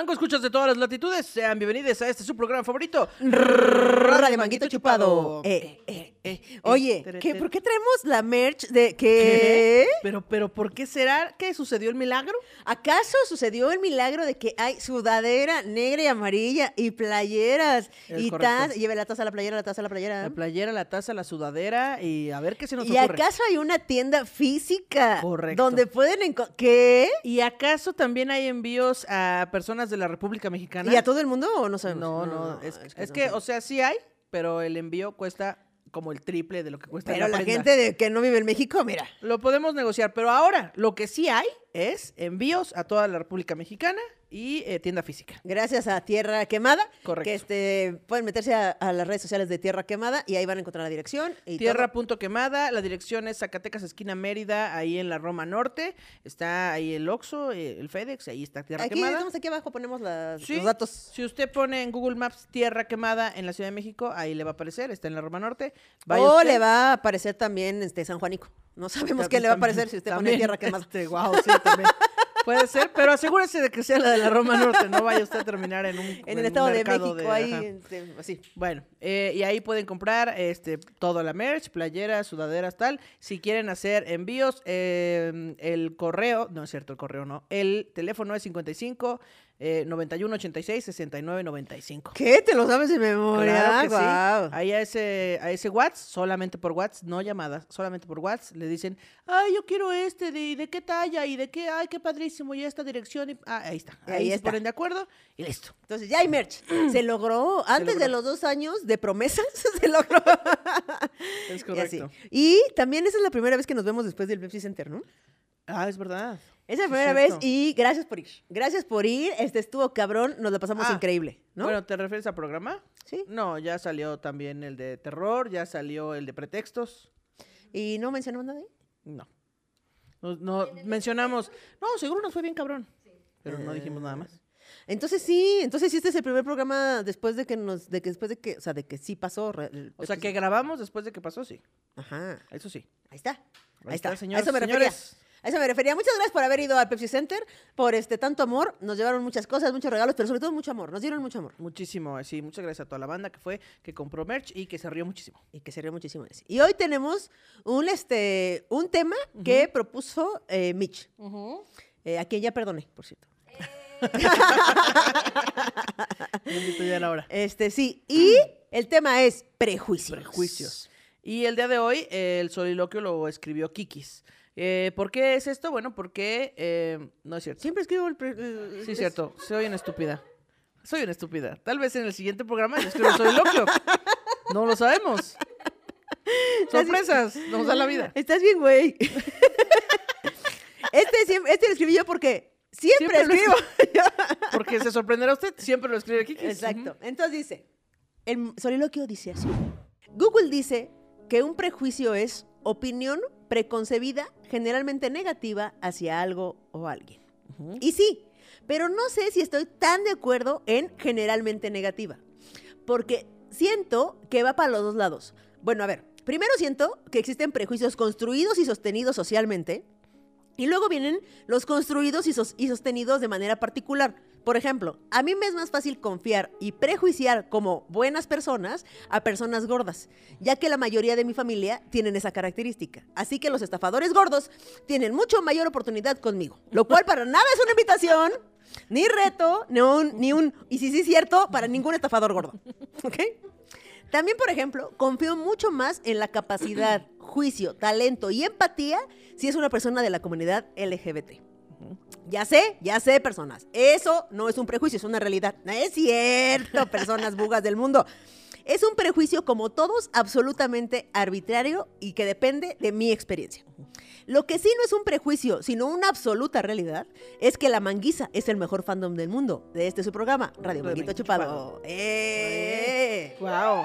Mango escuchas de todas las latitudes, sean bienvenidos a este su programa favorito. Radio Manguito Chupado. Eh, eh, eh, Oye, ¿qué. ¿por qué traemos la merch de que... Pero, pero, ¿por qué será que sucedió el milagro? ¿Acaso sucedió el milagro de que hay sudadera negra y amarilla y playeras? Es y taza, lleve la taza a la playera, la taza a la playera. La playera, la taza, la sudadera y a ver qué se nos ¿Y ocurre. acaso hay una tienda física? Correcto. Donde pueden encontrar... ¿Qué? ¿Y acaso también hay envíos a personas de la República Mexicana? ¿Y a todo el mundo o no sabemos? No, no, es, que, o sea, sí hay, pero el envío cuesta como el triple de lo que cuesta Pero la gente de que no vive en México, mira. Lo podemos negociar, pero ahora lo que sí hay es envíos a toda la República Mexicana y eh, tienda física. Gracias a Tierra Quemada. Correcto. Que este, pueden meterse a, a las redes sociales de Tierra Quemada y ahí van a encontrar la dirección. Tierra punto quemada, la dirección es Zacatecas, esquina Mérida, ahí en la Roma Norte. Está ahí el Oxxo, eh, el FedEx, ahí está Tierra Aquí, Quemada. estamos aquí abajo, ponemos las- Sí, los datos. Si usted pone en Google Maps Tierra Quemada en la Ciudad de México, ahí le va a aparecer, está en la Roma Norte. Vaya O usted. le va a aparecer también este San Juanico. No sabemos qué le va a aparecer si usted También, pone Tierra Quemada. Este, guau, sí, también. Puede ser, pero asegúrese de que sea la de la Roma Norte, no vaya usted a terminar en un En un el Estado de México, ahí, este, así. Bueno, eh, y ahí pueden comprar este toda la merch, playeras, sudaderas, tal. Si quieren hacer envíos, eh, el correo, no es cierto, el correo no. El teléfono es 55 eh, 91 86 69 95. ¿Qué? ¿Te lo sabes de memoria? Claro que sí. Guau. Ahí a ese, a ese WhatsApp, solamente por WhatsApp, no llamadas, solamente por WhatsApp, le dicen, ay, yo quiero este, de, de qué talla y de qué, ay, qué padrísimo, y esta dirección, y, ah, ahí está. Ahí Ahí, se está. ponen de acuerdo y listo. Entonces ya hay merch. Se logró. Antes de logró. los dos años de promesas, se logró. Es Y correcto. Y también esa es la primera vez que nos vemos después del Pepsi Center, ¿no? Ah, es verdad. Esa es la Sí, primera vez y gracias por ir. Gracias por ir. Este estuvo cabrón, nos la pasamos Ah, increíble, ¿no? Bueno, ¿te refieres al programa? sí. No, ya salió también el de terror, ya salió el de pretextos. ¿Y no mencionamos nada ahí? No. No, no mencionamos. No, seguro nos fue bien cabrón. Pero no dijimos nada más. Entonces sí, entonces sí este es el primer programa después de que nos, de que después de que, o sea, de que sí pasó. el O sea, que grabamos después de que pasó, sí. Ajá, Eso sí. ahí está. Ahí, Ahí está. está, señores, a eso me refería. señores. A eso me refería. Muchas gracias por haber ido al Pepsi Center, por este tanto amor. Nos llevaron muchas cosas, muchos regalos, pero sobre todo mucho amor. Nos dieron mucho amor. Muchísimo, sí. Muchas gracias a toda la banda que fue, que compró merch y que se rió muchísimo. Y que se rió muchísimo. Y hoy tenemos un, este, un tema que propuso eh, Mitch. Eh, a quien ya perdoné, por cierto. Bendito ya la hora. Este, sí. Y el tema es prejuicios. Prejuicios. Y el día de hoy, eh, el soliloquio lo escribió Kikis. Eh, ¿Por qué es esto? Bueno, porque eh, no es cierto. Siempre escribo el... pre- el- Sí, es- cierto. Soy una estúpida. Soy una estúpida. Tal vez en el siguiente programa yo escribo el soliloquio. No lo sabemos. Sorpresas. Nos da la vida. Estás bien, güey. este, este lo escribí yo porque siempre, Siempre lo escribo. Porque se sorprenderá usted. Siempre lo escribe Kikis. Exacto. Entonces dice, el soliloquio dice así. Google dice que un prejuicio es opinión preconcebida, generalmente negativa, hacia algo o alguien. Y sí, pero no sé si estoy tan de acuerdo en generalmente negativa. Porque siento que va para los dos lados. Bueno, a ver, primero siento que existen prejuicios construidos y sostenidos socialmente. Y luego vienen los construidos y, sos- y sostenidos de manera particular. Por ejemplo, a mí me es más fácil confiar y prejuiciar como buenas personas a personas gordas, ya que la mayoría de mi familia tienen esa característica. Así que los estafadores gordos tienen mucho mayor oportunidad conmigo, lo cual para nada es una invitación, ni reto, ni un, y si sí es cierto, para ningún estafador gordo. ¿Ok? También, por ejemplo, confío mucho más en la capacidad, juicio, talento y empatía si es una persona de la comunidad LGBT. Ya sé, ya sé, personas. Eso no es un prejuicio, es una realidad. No es cierto, personas bugas del mundo. Es un prejuicio como todos, absolutamente arbitrario y que depende de mi experiencia. Lo que sí no es un prejuicio, sino una absoluta realidad, es que la manguisa es el mejor fandom del mundo. De este su programa, Radio Manguito Manguito Chupado. ¡Eh! Wow.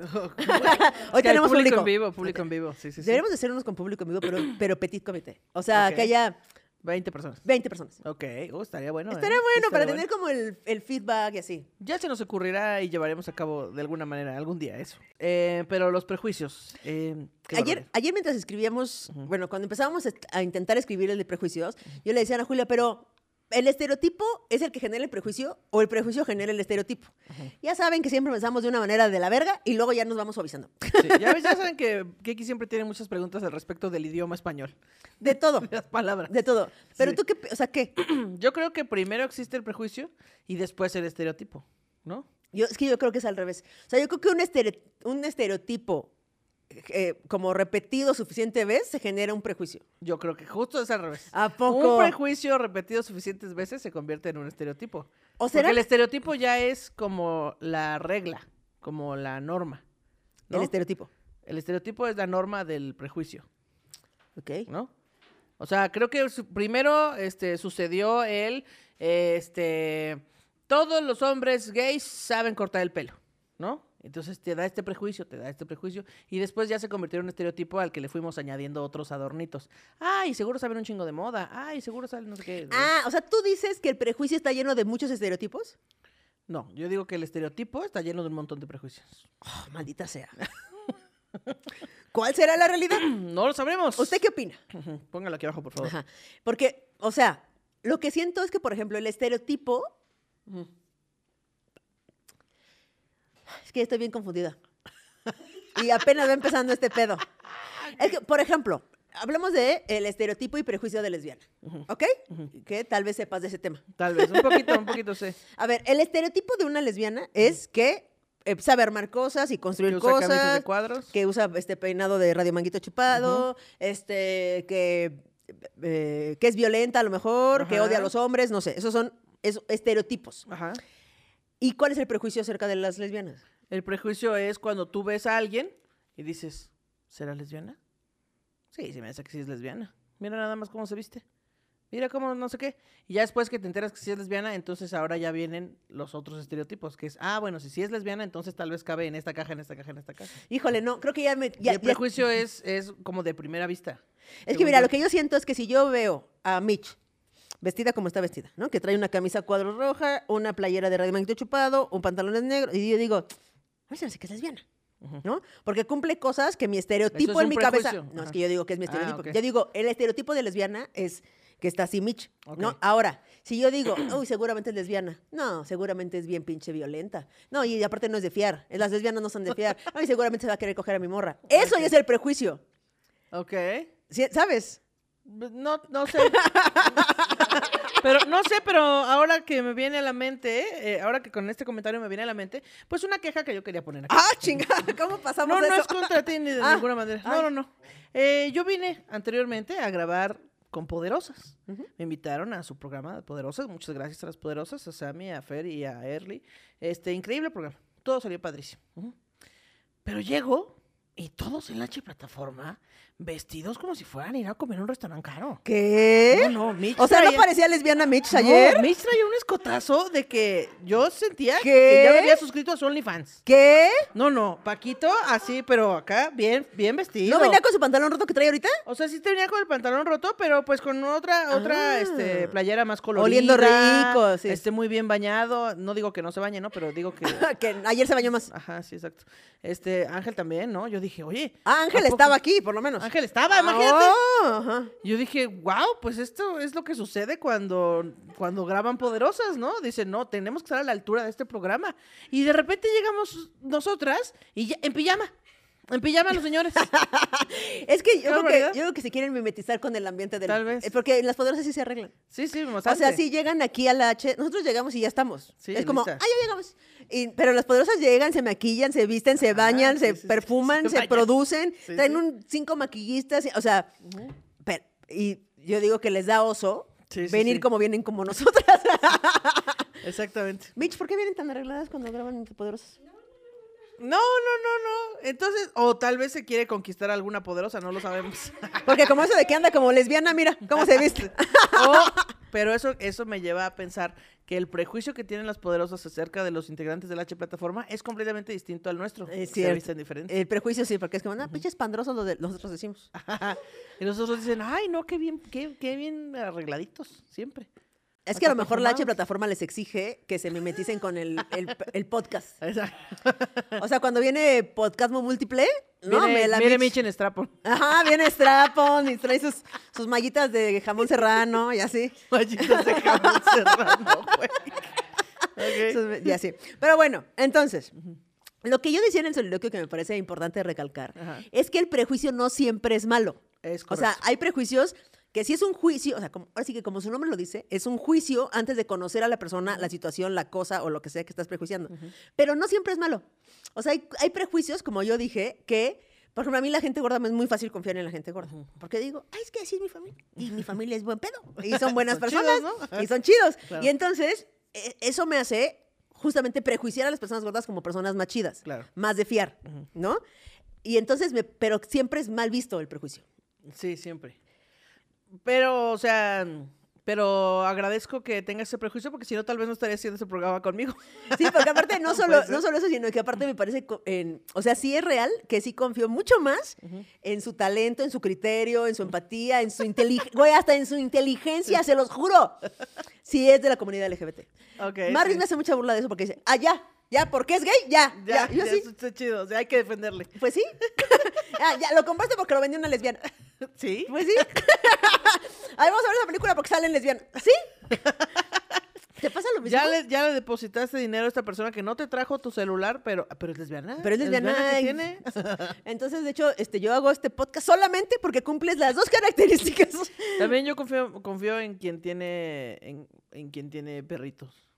Hoy tenemos público público. en vivo, público en vivo. Sí, sí. Deberíamos de hacer unos con público en vivo, pero, pero petit comité. O sea, que haya 20 personas. 20 personas. Ok, oh, estaría bueno. Estaría ¿eh? bueno para tener como el, el feedback y así. Ya se nos ocurrirá y llevaremos a cabo de alguna manera algún día eso. Eh, pero los prejuicios. eh, Ayer, ayer mientras escribíamos, bueno, cuando empezábamos a intentar escribir el de prejuicios, yo le decía a Ana Julia, pero ¿El estereotipo es el que genera el prejuicio o el prejuicio genera el estereotipo? Ya saben que siempre pensamos de una manera de la verga y luego ya nos vamos avisando. Sí, ya, saben que Kiki siempre tiene muchas preguntas al respecto del idioma español. De todo, De las palabras. de todo. Pero Sí. tú qué, o sea, ¿qué? Yo creo que primero existe el prejuicio y después el estereotipo, ¿no? Yo, es que yo creo que es al revés. O sea, yo creo que un, estere- un estereotipo eh, como repetido suficiente vez se genera un prejuicio. Yo creo que justo es al revés. ¿A poco? Un prejuicio repetido suficientes veces se convierte en un estereotipo. ¿O será Porque el estereotipo ya es como la regla, como la norma. ¿no? el estereotipo? El estereotipo es la norma del prejuicio, Ok. ¿no? O sea, creo que primero este, sucedió el, este, todos los hombres gays saben cortar el pelo, ¿no? Entonces te da este prejuicio, te da este prejuicio, y después ya se convirtió en un estereotipo al que le fuimos añadiendo otros adornitos. Ay, seguro saben un chingo de moda. Ay, seguro saben no sé qué. Ah, o sea, tú dices que el prejuicio está lleno de muchos estereotipos. No, yo digo que el estereotipo está lleno de un montón de prejuicios. Oh, maldita sea. ¿Cuál será la realidad? No lo sabremos. ¿Usted qué opina? Póngalo aquí abajo, por favor. Ajá. Porque, o sea, lo que siento es que, por ejemplo, el estereotipo. Es que estoy bien confundida. Y apenas va empezando este pedo. Es que, por ejemplo, hablemos de el estereotipo y prejuicio de lesbiana. ¿Ok? Que tal vez sepas de ese tema. Tal vez, un poquito, un poquito sé. A ver, el estereotipo de una lesbiana es que eh, sabe armar cosas y construir Que usa camisas cosas. de cuadros. que usa este peinado de radio manguito chupado, este, que, eh, que es violenta a lo mejor, que odia a los hombres, no sé, esos son esos estereotipos. Ajá. ¿Y cuál es el prejuicio acerca de las lesbianas? El prejuicio es cuando tú ves a alguien y dices, ¿será lesbiana? Sí, se me hace que sí es lesbiana. Mira nada más cómo se viste. Mira cómo no sé qué. Y ya después que te enteras que sí es lesbiana, entonces ahora ya vienen los otros estereotipos, que es, ah, bueno, si sí es lesbiana, entonces tal vez cabe en esta caja, en esta caja, en esta caja. Híjole, no, creo que ya me... Y el ya- prejuicio es, es como de primera vista. es que mira, yo. lo que yo siento es que si yo veo a Mitch vestida como está vestida, ¿no? Que trae una camisa cuadro roja, una playera de radio chupado, un pantalón negro, y yo digo, a ver si no sé que es lesbiana. ¿no? Porque cumple cosas que mi estereotipo es en mi cabeza. No, es que yo digo que es mi Ah, estereotipo. ok. Yo digo, el estereotipo de lesbiana es que está así Mitch, ¿no? Ahora, si yo digo, uy, seguramente es lesbiana. No, seguramente es bien pinche violenta. No, y aparte no es de fiar. Las lesbianas no son de fiar. Ay, seguramente se va a querer coger a mi morra. Eso ya es el prejuicio. Ok. ¿Sí- ¿Sabes? No, no sé. pero no sé, pero ahora que me viene a la mente, eh, ahora que con este comentario me viene a la mente, pues una queja que yo quería poner aquí. Ah, chingada, ¿cómo pasamos no, no eso? es contra ti ni de Ah, ninguna manera. No, ay. no, no. Eh, yo vine anteriormente a grabar con Poderosas. Me invitaron a su programa de Poderosas. Muchas gracias a las Poderosas, a Sammy, a Fer y a Early. Este, increíble programa. Todo salió padrísimo. Pero llego y todos en la H plataforma vestidos como si fueran a ir a comer a un restaurante caro. ¿Qué? No, no, Mitch O sea, ¿no parecía lesbiana Mitch no, ayer? Mitch traía un escotazo de que yo sentía ¿Qué? que ya me había suscrito a su OnlyFans. ¿Qué? No, no, Paquito, así, pero acá, bien, bien vestido. ¿No venía con su pantalón roto que trae ahorita? O sea, sí tenía con el pantalón roto, pero pues con otra, otra, Ah. este, playera más colorida. Oliendo rico, sí. Este, muy bien bañado. No digo que no se bañe, ¿no? Pero digo que... que ayer se bañó más. Ajá, sí, exacto. Este, Ángel también, ¿no? Yo dije, oye... Ah, Ángel ¿a poco- estaba aquí, por lo menos. Ángel estaba, imagínate. Oh. Yo dije, wow, pues esto es lo que sucede cuando, cuando graban Poderosas, ¿no? Dicen, no, tenemos que estar a la altura de este programa. Y de repente llegamos nosotras y ya, en pijama. En pijama los señores. Es que yo creo que, yo creo que se quieren mimetizar con el ambiente del... Tal vez. eh, Porque las poderosas sí se arreglan. Sí, sí, O bastante. sea, si llegan aquí a la H, nosotros llegamos y ya estamos. Sí, es como, ah, ya llegamos. Y- pero las poderosas llegan, se maquillan, se visten, se bañan, sí, se sí, sí, perfuman, se producen, Sí, traen sí. un cinco maquillistas, y- o sea, pero- y yo digo que les da oso Sí, sí, venir sí. como vienen como nosotras. Exactamente. Mitch, ¿por qué vienen tan arregladas cuando graban poderosas? No, no, no, no. Entonces, o tal vez se quiere conquistar a alguna poderosa, no lo sabemos. Porque como eso de que anda como lesbiana, mira cómo se viste. O- pero eso, eso me lleva a pensar que el prejuicio que tienen las poderosas acerca de los integrantes de la H plataforma es completamente distinto al nuestro. Es Se cierto. visten diferente. El prejuicio sí, porque es como, no, pinches pandrosos los de- nosotros decimos. y nosotros dicen, ay, no, qué bien, qué, qué bien arregladitos, siempre. Es que a lo mejor la H plataforma les exige que se mimeticen con el, el- el podcast. Exacto. O sea, cuando viene podcast múltiple, no, viene, me la viene Mitch. Mitch en Strapon. Ajá, viene Strapon y trae sus, sus mallitas de jamón serrano y así. Mallitas de jamón serrano, güey. Ok. Sus- y así. Pero bueno, entonces, lo que yo decía en el soliloquio que me parece importante recalcar Ajá. es que el prejuicio no siempre es malo. Es O sea, hay prejuicios que sí es un juicio, o sea, como, ahora sí que como su nombre lo dice, es un juicio antes de conocer a la persona, la situación, la cosa o lo que sea que estás prejuiciando. Pero no siempre es malo. O sea, hay, hay prejuicios, como yo dije, que, por ejemplo, a mí la gente gorda me es muy fácil confiar en la gente gorda. Porque digo, ay, es que así es mi familia. Y mi familia es buen pedo. Y son buenas Son personas. chidos, ¿no? Y son chidos. Claro. Y entonces, e- eso me hace justamente prejuiciar a las personas gordas como personas más chidas. Claro. Más de fiar, ¿no? Y entonces, me, pero siempre es mal visto el prejuicio. Sí, siempre. Pero, o sea, pero agradezco que tengas ese prejuicio porque si no, tal vez no estaría haciendo ese programa conmigo. Sí, porque aparte no solo, no solo eso, sino que aparte me parece, en, o sea, sí es real que sí confío mucho más en su talento, en su criterio, en su empatía, en su inteligencia, güey, hasta en su inteligencia, se los juro. Sí es de la comunidad LGBT. Ok. Marvis sí. me hace mucha burla de eso porque dice, ah, ya, porque es gay, ya, ya. Ya, Yo ya, sí, está chido. O sea, hay que defenderle. pues sí. ah, ya, lo compraste porque lo vendió una lesbiana. ¿Sí? Pues sí. Ay, vamos a ver esa película porque salen lesbianas. ¿Sí? ¿Te pasa lo mismo? Ya le, ya le depositaste dinero a esta persona que no te trajo tu celular, pero, pero es lesbiana. Pero es lesbiana. que y- tiene? Entonces, de hecho, este, yo hago este podcast solamente porque cumples las dos características. También yo confío, confío en quien tiene en, en quien tiene perritos.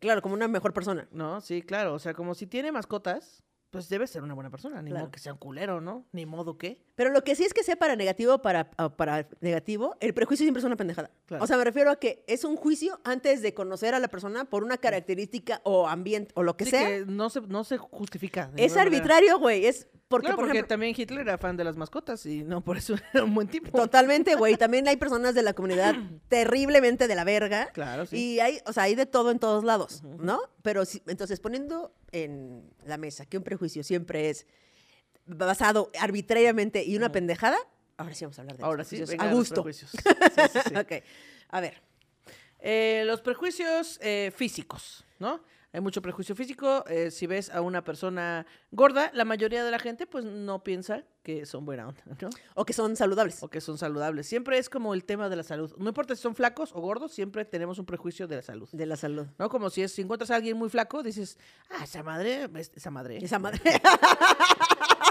Claro, como una mejor persona. ¿No? Sí, claro. O sea, como si tiene mascotas, pues debe ser una buena persona. Ni Claro. modo que sea un culero, ¿no? Ni modo que. Pero lo que sí es que sea para negativo o para, para negativo, el prejuicio siempre es una pendejada. Claro. O sea, me refiero a que es un juicio antes de conocer a la persona por una característica o ambiente o lo que Sí, sea. que no se, no se justifica. Es arbitrario, güey. Es porque, Claro, por porque ejemplo, también Hitler era fan de las mascotas y no por eso era un buen tipo. Totalmente, güey. También hay personas de la comunidad terriblemente de la verga. Claro, sí. Y hay, o sea, hay de todo en todos lados, ¿no? Pero sí- entonces, poniendo en la mesa que un prejuicio siempre es basado arbitrariamente y una pendejada, ahora sí vamos a hablar de los Ahora sí, prejuicios. venga, a los gusto. prejuicios. Sí, sí, sí. ok. A ver. Eh, los prejuicios eh, físicos, ¿no? Hay mucho prejuicio físico. eh, si ves a una persona gorda, la mayoría de la gente pues no piensa que son buena onda, ¿no? O que son saludables. O que son saludables. Siempre es como el tema de la salud. No importa si son flacos o gordos, siempre tenemos un prejuicio de la salud. De la salud. ¿No? Como si, es, si encuentras a alguien muy flaco, dices, ah, esa madre, es- esa madre. Esa madre.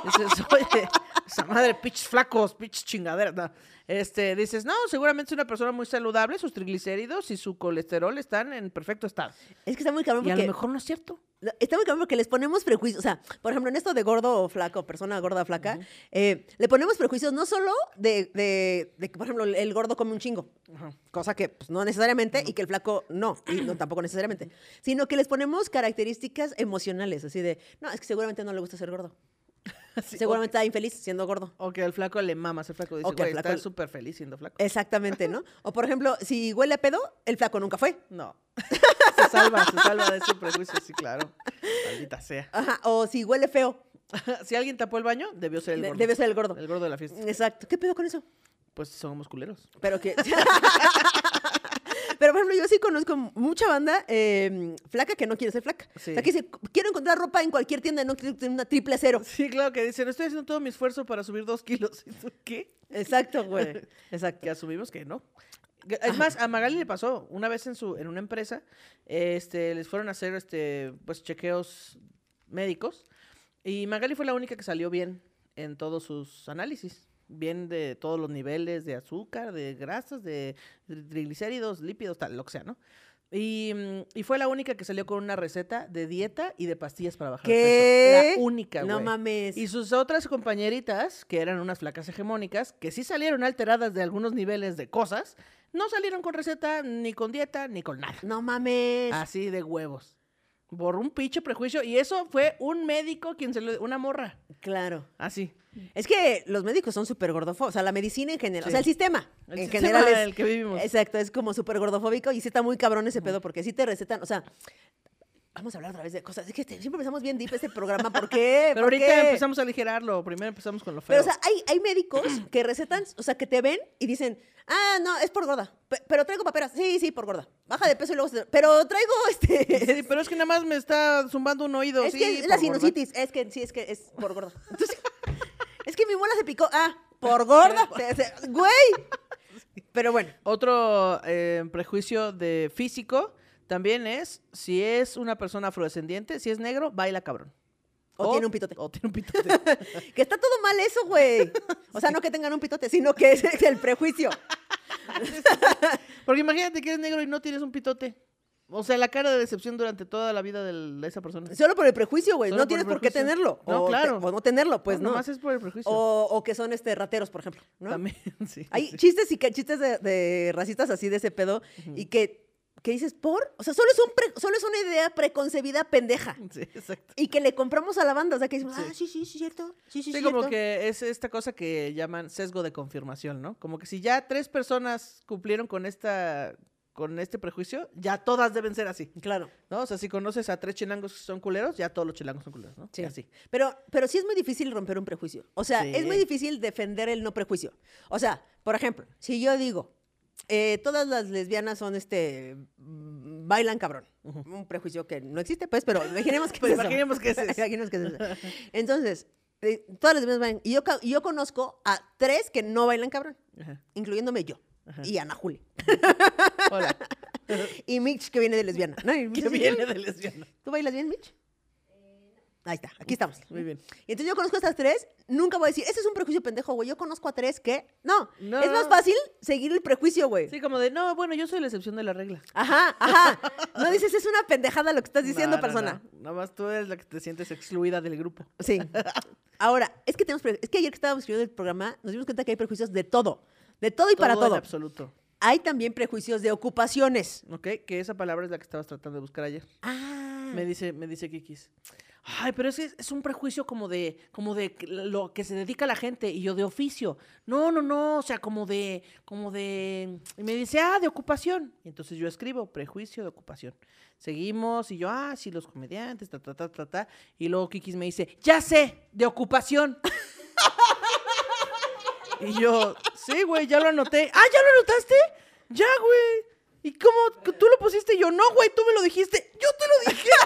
Dices, oye, esa madre, pinches flacos, pinches chingaderas. No. Este, dices, no, seguramente es una persona muy saludable, sus triglicéridos y su colesterol están en perfecto estado. es que está muy cabrón Y a lo mejor no es cierto. Está muy cabrón porque les ponemos prejuicios. O sea, por ejemplo, en esto de gordo o flaco, persona gorda o flaca, eh, le ponemos prejuicios no solo de, de- de que, por ejemplo, el gordo come un chingo, cosa que pues, no necesariamente, y que el flaco no, y no tampoco necesariamente, sino que les ponemos características emocionales, así de, no, es que seguramente no le gusta ser gordo. Sí, seguramente está infeliz siendo gordo. O que al flaco le mamas, el flaco dice, O que al güey, flaco está súper feliz siendo flaco. Exactamente, ¿no? O por ejemplo, si huele a pedo, el flaco nunca fue. No. se salva, se salva de ese prejuicio, sí, claro. Maldita sea. Ajá, o si huele feo, si alguien tapó el baño, debió ser el gordo. debe ser el gordo. El gordo de la fiesta. Exacto. ¿Qué pedo con eso? Pues somos culeros. Pero que. Pero, por ejemplo, yo sí conozco mucha banda eh, flaca que no quiere ser flaca. Sí. O sea, que dice, quiero encontrar ropa en cualquier tienda, no quiero tener una triple cero. Sí, claro que dicen, estoy haciendo todo mi esfuerzo para subir dos kilos. ¿Y tú qué? Exacto, güey. Exacto. que asumimos que no. Es más, a Magali le pasó una vez en su en una empresa, este, les fueron a hacer este, pues chequeos médicos y Magali fue la única que salió bien en todos sus análisis, bien de todos los niveles de azúcar, de grasas, de triglicéridos, lípidos, tal, lo que sea, ¿no? Y, mm, y fue la única que salió con una receta de dieta y de pastillas para bajar peso. La única, No mames. Y sus otras compañeritas, que eran unas flacas hegemónicas, que sí salieron alteradas de algunos niveles de cosas, no salieron con receta, ni con dieta, ni con nada. No mames. Así de huevos. Por un pinche prejuicio. Y eso fue un médico quien se lo... Una morra. Claro. Así. Es que los médicos son súper gordofóbicos. O sea, la medicina en general. Sí. O sea, el sistema. El en sistema general es. en el que vivimos. Exacto, es como súper gordofóbico y sí está muy cabrón ese pedo porque sí te recetan. O sea, Vamos a hablar otra vez de cosas. Es que este- siempre empezamos bien deep este programa. ¿Por qué? Pero ¿Por ahorita qué? empezamos a aligerarlo. Primero empezamos con lo feo. Pero, o sea, hay, hay médicos que recetan, o sea, que te ven y dicen, ah, no, es por gorda. Pe- pero traigo paperas. Sí, sí, por gorda. Baja de peso y luego... se- Pero traigo este... Sí, pero es que nada más me está zumbando un oído. es sí, que es la gorda. sinusitis. Es que sí, es que es por gorda. Entonces, es que mi muela se picó. Ah, por gorda. Güey. Pero bueno. Otro eh, prejuicio de físico también es si es una persona afrodescendiente, si es negro, baila cabrón. O tiene un pitote. O tiene un pitote. Que está todo mal eso, güey. O sea, no que tengan un pitote, sino que es el prejuicio. Porque imagínate que eres negro y no tienes un pitote. O sea, la cara de decepción durante toda la vida del- de esa persona. Solo por el prejuicio, güey. No tienes por qué tenerlo. No, o claro. te- o no tenerlo, pues no. Nomás es por el prejuicio. O, o que son este rateros, por ejemplo. ¿no? También, sí. Hay sí. chistes y que, chistes de, de racistas así de ese pedo y que, que dices, ¿por? O sea, solo es, un pre- solo es una idea preconcebida pendeja. Sí, exacto. Y que le compramos a la banda. O sea, que decimos, Sí. ah, sí, sí, sí, cierto. Sí, sí, Sí, cierto. como que es esta cosa que llaman sesgo de confirmación, ¿no? Como que si ya tres personas cumplieron con esta con este prejuicio, ya todas deben ser así, Claro. ¿no? O sea, si conoces a tres chilangos que son culeros, ya todos los chilangos son culeros, ¿no? Sí. Así. Pero, pero sí es muy difícil romper un prejuicio. O sea, Sí. es muy difícil defender el no prejuicio. O sea, por ejemplo, si yo digo, eh, todas las lesbianas son este. bailan cabrón. Un prejuicio que no existe, pues, pero imaginemos que Pues es eso. imaginemos que es eso. Imaginemos que es eso. Entonces, eh, todas las lesbianas bailan. Y yo, yo conozco a tres que no bailan cabrón, Ajá. incluyéndome yo. Ajá. Y Ana Juli. Hola. Y Mitch, que viene de lesbiana. ¿no? Que viene de lesbiana. ¿Tú bailas bien, Mitch? Ahí está, aquí estamos. Muy bien. Y entonces yo conozco a estas tres, nunca voy a decir, ese es un prejuicio pendejo, güey. Yo conozco a tres que. No, No, es más fácil seguir el prejuicio, güey. Sí, como de, no, bueno, yo soy la excepción de la regla. Ajá, ajá. No dices, es una pendejada lo que estás diciendo, No, no, persona. Nada más tú eres la que te sientes excluida del grupo. Sí. Ahora, es que tenemos es que ayer que estábamos escribiendo el programa, nos dimos cuenta que hay prejuicios de todo. De todo y para en todo. absoluto. Hay también prejuicios de ocupaciones. ¿Ok? Que esa palabra es la que estabas tratando de buscar ayer. Ah. Me dice, me dice Kikis. Ay, pero es, es un prejuicio como de, como de lo que se dedica la gente y yo de oficio. No, no, no, o sea, como de, como de, y me dice, ah, de ocupación. Y entonces yo escribo prejuicio de ocupación. Seguimos y yo, ah, sí, los comediantes, ta, ta, ta, ta, ta. Y luego Kikis me dice, ya sé, de ocupación. y yo, sí, güey, ya lo anoté. Ah, ¿ya lo anotaste? Ya, güey. ¿Y cómo? ¿Tú lo pusiste? Y yo, no, güey, tú me lo dijiste. Yo te lo dije.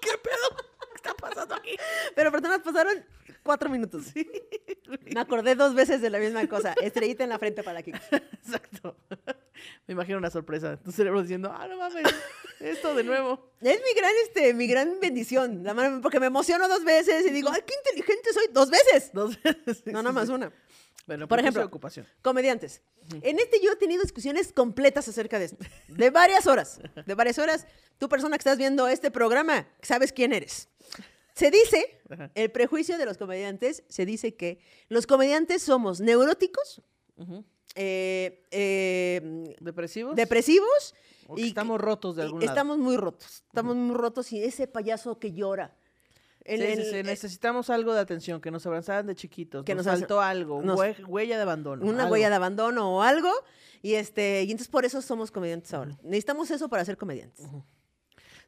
¿Qué pedo? ¿Qué está pasando aquí? Pero personas pasaron cuatro minutos. Me acordé dos veces de la misma cosa. Estrellita en la frente para Kiki. Exacto. Me imagino una sorpresa. Tu cerebro diciendo, ah, no mames, esto de nuevo. Es mi gran, este, mi gran bendición. La porque me emociono dos veces y digo, ay, qué inteligente soy. Dos veces. Dos veces. No, nada más una. Bueno, Por prejuicio ejemplo, ocupación. Comediantes. En este yo he tenido discusiones completas acerca de esto. De varias horas. De varias horas. Tú, persona que estás viendo este programa, sabes quién eres. Se dice, Ajá. el prejuicio de los comediantes, se dice que los comediantes somos neuróticos, eh, eh, ¿Depresivos? y estamos rotos de y algún lado. estamos muy rotos. Estamos muy rotos y ese payaso que llora. En- Sí, sí, en- sí, eh, necesitamos algo de atención, que nos abrazaran de chiquitos, Que nos, nos faltó algo, nos- hue- huella de abandono. una algo. huella de abandono o algo. Y este, y entonces por eso somos comediantes ahora. Necesitamos eso para ser comediantes.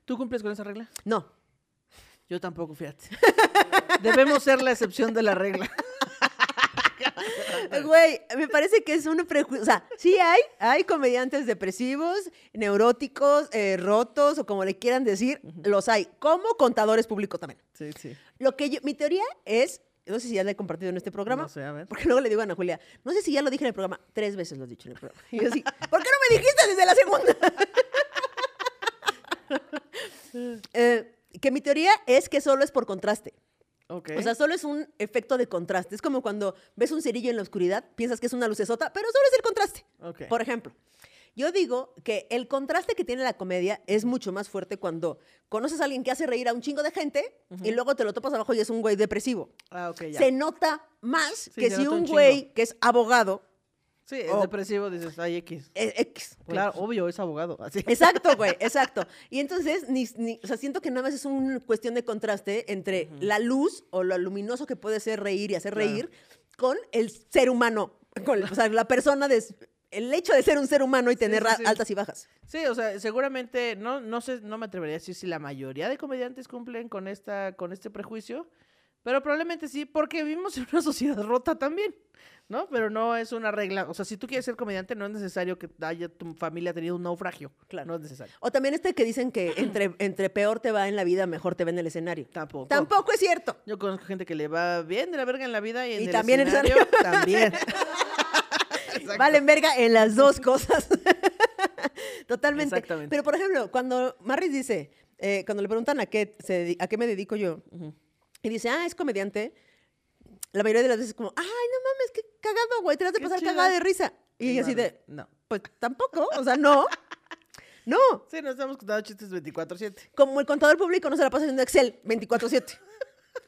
¿Tú cumples con esa regla? No. Yo tampoco, fíjate. Debemos ser la excepción de la regla. Güey, me parece que es un prejuicio. O sea, sí hay, hay comediantes depresivos, neuróticos, eh, rotos o como le quieran decir, los hay. Como contadores públicos también. Sí, sí. Lo que yo, mi teoría es, no sé si ya la he compartido en este programa. No sé, a ver. Porque luego le digo a Ana Julia, no sé si ya lo dije en el programa, tres veces lo he dicho en el programa. Y yo así, ¿por qué no me dijiste desde la segunda? Eh, que mi teoría es que solo es por contraste. Ok. O sea, solo es un efecto de contraste. Es como cuando ves un cerillo en la oscuridad, piensas que es una lucesota, pero solo es el contraste. Por ejemplo, yo digo que el contraste que tiene la comedia es mucho más fuerte cuando conoces a alguien que hace reír a un chingo de gente y luego te lo topas abajo y es un güey depresivo. ah, ok, ya. Se nota más que si un un güey que es abogado, Sí, es o- depresivo, dices, ay, X. es X. güey. Claro, obvio, es abogado. Así. Exacto, güey, exacto. Y entonces, ni, ni- o sea, siento que nada más es una cuestión de contraste entre la luz o lo luminoso que puede ser reír y hacer Claro. reír con el ser humano, con, o sea, la persona des- el hecho de ser un ser humano y tener sí, a- sí. altas y bajas. Sí, o sea, seguramente, no, no sé, no me atrevería a decir si la mayoría de comediantes cumplen con esta, con este prejuicio, pero probablemente sí, porque vivimos en una sociedad rota también, ¿no? Pero no es una regla. O sea, si tú quieres ser comediante, no es necesario que haya tu familia tenido un naufragio. Claro. No es necesario. O también este que dicen que entre, entre peor te va en la vida, mejor te ve en el escenario. Tampoco. Tampoco es cierto. Yo conozco gente que le va bien de la verga en la vida y en Y el también en el escenario también. Valen verga en las dos cosas. Totalmente. Exactamente. Pero, por ejemplo, cuando Marris dice, eh, cuando le preguntan a qué, se a qué me dedico yo, y dice, ah, es comediante, la mayoría de las veces es como, ay, no mames, qué cagado, güey, te vas de pasar cagada de risa. Y Qué así de. No. pues tampoco, o sea, no. No, Sí, nos estamos contando chistes 24-7. como el contador público no se la pasa haciendo Excel 24/7.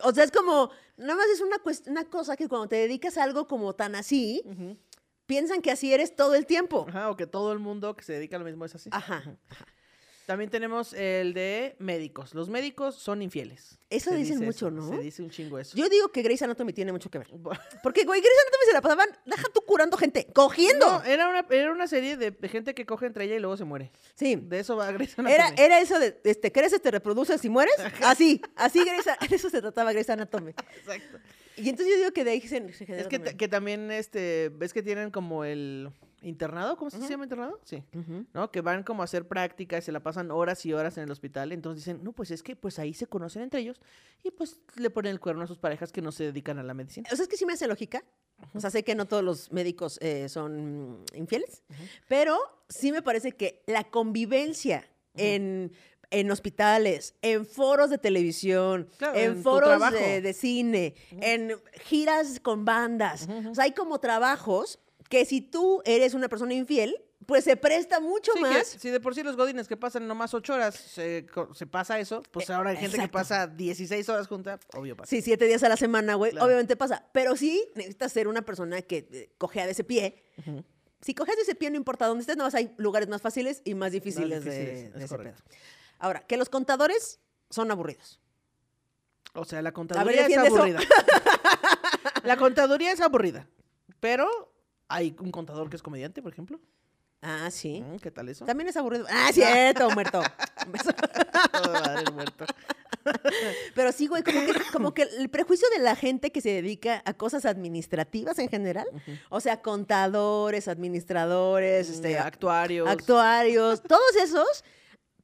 O sea, es como, nada más es una, una cosa que cuando te dedicas a algo como tan así, piensan que así eres todo el tiempo. Ajá, o que todo el mundo que se dedica a lo mismo es así. Ajá. También tenemos el de médicos. Los médicos son infieles. Eso Se dicen dice mucho, eso, ¿no? Se dice un chingo eso. Yo digo que Grey's Anatomy tiene mucho que ver. Porque, güey, Grey's Anatomy se la pasaban, deja tú curando gente, cogiendo. No, era una, era una serie de, gente que coge entre ella y luego se muere. sí. De eso va Grey's Anatomy. Era, era eso de, este, creces, te reproduces y mueres. Así, así Grey's de eso se trataba Grey's Anatomy. Exacto. Y entonces yo digo que de ahí se, se Es que, que también, este, ves que tienen como el internado, ¿cómo se llama internado? Sí. ¿No? Que van como a hacer práctica y se la pasan horas y horas en el hospital. Entonces dicen, no, pues es que pues ahí se conocen entre ellos y pues le ponen el cuerno a sus parejas que no se dedican a la medicina. O sea, es que sí me hace lógica. O sea, sé que no todos los médicos eh, son infieles, pero sí me parece que la convivencia en, en hospitales, en foros de televisión, Claro, en, foros de cine, en giras con bandas. O sea, hay como trabajos que si tú eres una persona infiel, pues se presta mucho Sí, que más. si de por sí los godines que pasan nomás ocho horas se, pasa eso, pues ahora hay gente que Eh, pasa 16 horas junta, obvio pasa. Sí, siete días a la semana, güey. Claro. Obviamente pasa. Pero sí necesitas ser una persona que eh, cojea de ese pie. Si coges de ese pie, no importa dónde estés, nada más hay lugares más fáciles y más difíciles, de- difíciles, de, es ese pedo. Ahora, que los contadores son aburridos. O sea, la contaduría es aburrida. la contaduría es aburrida, pero hay un contador que es comediante, por ejemplo. Ah, sí. Mm, ¿Qué tal eso? También es aburrido. Ah, cierto, muerto. Muerto. Pero sí, güey, como que, como que el prejuicio de la gente que se dedica a cosas administrativas en general, o sea, contadores, administradores, este, actuarios. actuarios, todos esos,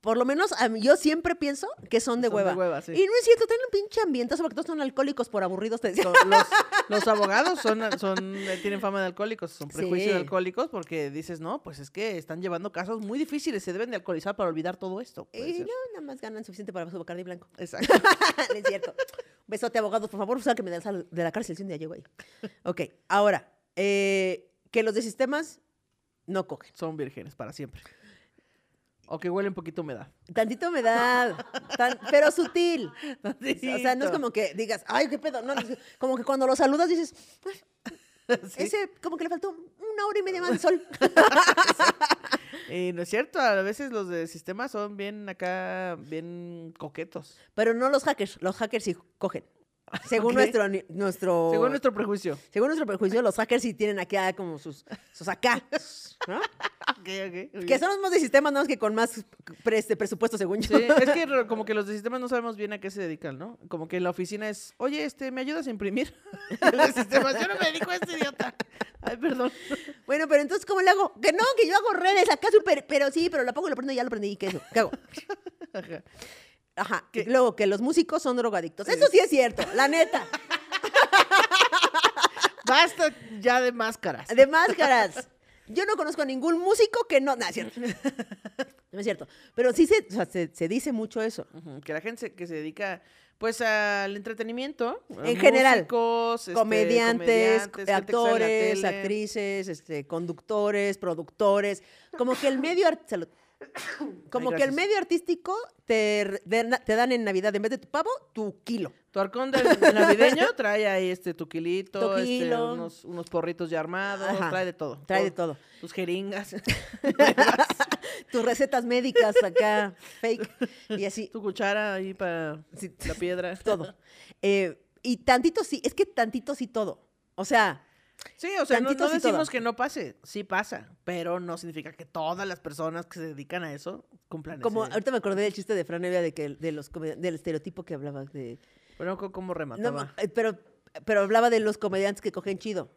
por lo menos a mí- yo siempre pienso que son de Son de hueva. sí. Y no es cierto, tienen un pinche ambientazo porque todos son alcohólicos por aburridos, te decía. Son- los, los abogados son, son, eh, tienen fama de alcohólicos, son prejuicios Sí. de alcohólicos porque dices, no, pues es que están llevando casos muy difíciles, se deben de alcoholizar para olvidar todo esto. Y no, nada más ganan suficiente para su Bacardi blanco. Exacto. no es cierto. Besote, abogados, por favor, sáquenme de, la- de la cárcel si un día llego ahí. Ok, ahora, eh, que los de sistemas no cogen. Son vírgenes para siempre. O que huele un poquito a humedad. Tantito humedad, tan- pero sutil. O sea, no es como que digas, ay, qué pedo. No, como que cuando lo saludas dices, "Ay, Sí. ese, como que le faltó una hora y media más de sol. Y no es cierto, a veces los de sistema son bien acá, bien coquetos. Pero no los hackers, los hackers sí cogen. Según nuestro, nuestro, Según nuestro prejuicio. según nuestro prejuicio, los hackers sí tienen acá como sus, sus acá, ¿no? Ok, ok, muy Que son los más de sistemas, nada más que con más pre- este, presupuesto, según yo. Sí, es que como que los de sistemas no sabemos bien a qué se dedican, ¿no? Como que la oficina es, oye, este, ¿me ayudas a imprimir? De sistemas, yo no me dedico a este idiota. Ay, perdón. Bueno, pero entonces, ¿cómo le hago? Que no, que yo hago redes acá súper, pero sí, pero la pongo, lo prendo y ya lo prendí. ¿Qué, eso? ¿Qué hago? Ajá. Ajá. ¿Qué? Luego, que los músicos son drogadictos. Eso sí es cierto, la neta. Basta ya de máscaras. De máscaras. Yo no conozco a ningún músico que no. No, es cierto. No es cierto. Pero sí se, o sea, se, se dice mucho eso. Que la gente se- que se dedica, pues, al entretenimiento. En general. músicos, este, comediantes, comediantes, actores, actrices, este, conductores, productores. Como que el medio salud. Como Ay, que el medio artístico te, r- de- te dan en Navidad, en vez de tu pavo, tu kilo. Tu arcón navideño trae ahí este tu kilito, Tu este, kilo. unos, unos porritos ya armados, Ajá. trae de todo. Trae de todo. Tus jeringas, Tus recetas médicas acá, fake, y así. tu cuchara ahí para Sí. la piedra. todo. Eh, y tantito sí, es que tantito sí todo. O sea, Sí, o sea, no, todo. decimos que no pase, sí pasa, pero no significa que todas las personas que se dedican a eso cumplan Como ese... ahorita me acordé del chiste de Fran Evia de que de los del estereotipo que hablaba de Pero no, ¿cómo remataba? eh, pero pero hablaba de los comediantes que cogen chido.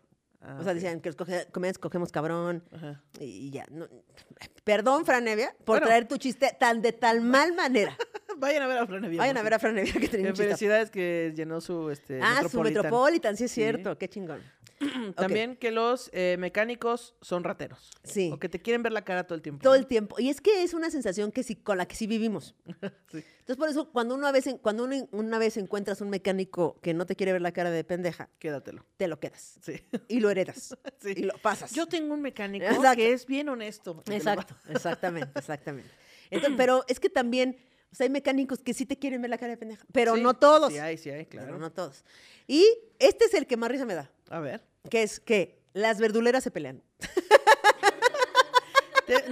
Ah, o sea, decían que los coge- comediantes cogemos cabrón Ajá. y, ya. no- Perdón, Fran Evia, por Bueno. traer tu chiste tan de tal mal manera. Vayan a ver a Fran Evia, Vayan a ver a Fran Evia que cierto. tenía. Felicidades que llenó su este, Ah, su Metropolitan, sí es Sí. cierto, qué chingón. También que los eh, mecánicos son rateros. Sí. O que te quieren ver la cara todo el tiempo. Todo el tiempo. Y es que es una sensación que sí, con la que sí vivimos. Sí. Entonces, por eso, cuando una vez, cuando uno- una vez encuentras un mecánico que no te quiere ver la cara de pendeja, Quédatelo. te lo quedas. Sí. Y lo heredas. Sí. Y lo pasas. Yo tengo un mecánico Exacto. que es bien honesto. Exacto, exactamente, exactamente. Entonces, pero es que también, o sea, hay mecánicos que sí te quieren ver la cara de pendeja, pero Sí, no todos. Sí hay, sí hay, Pero claro. no todos. Y este es el que más risa me da, A ver. Que es que las verduleras se pelean.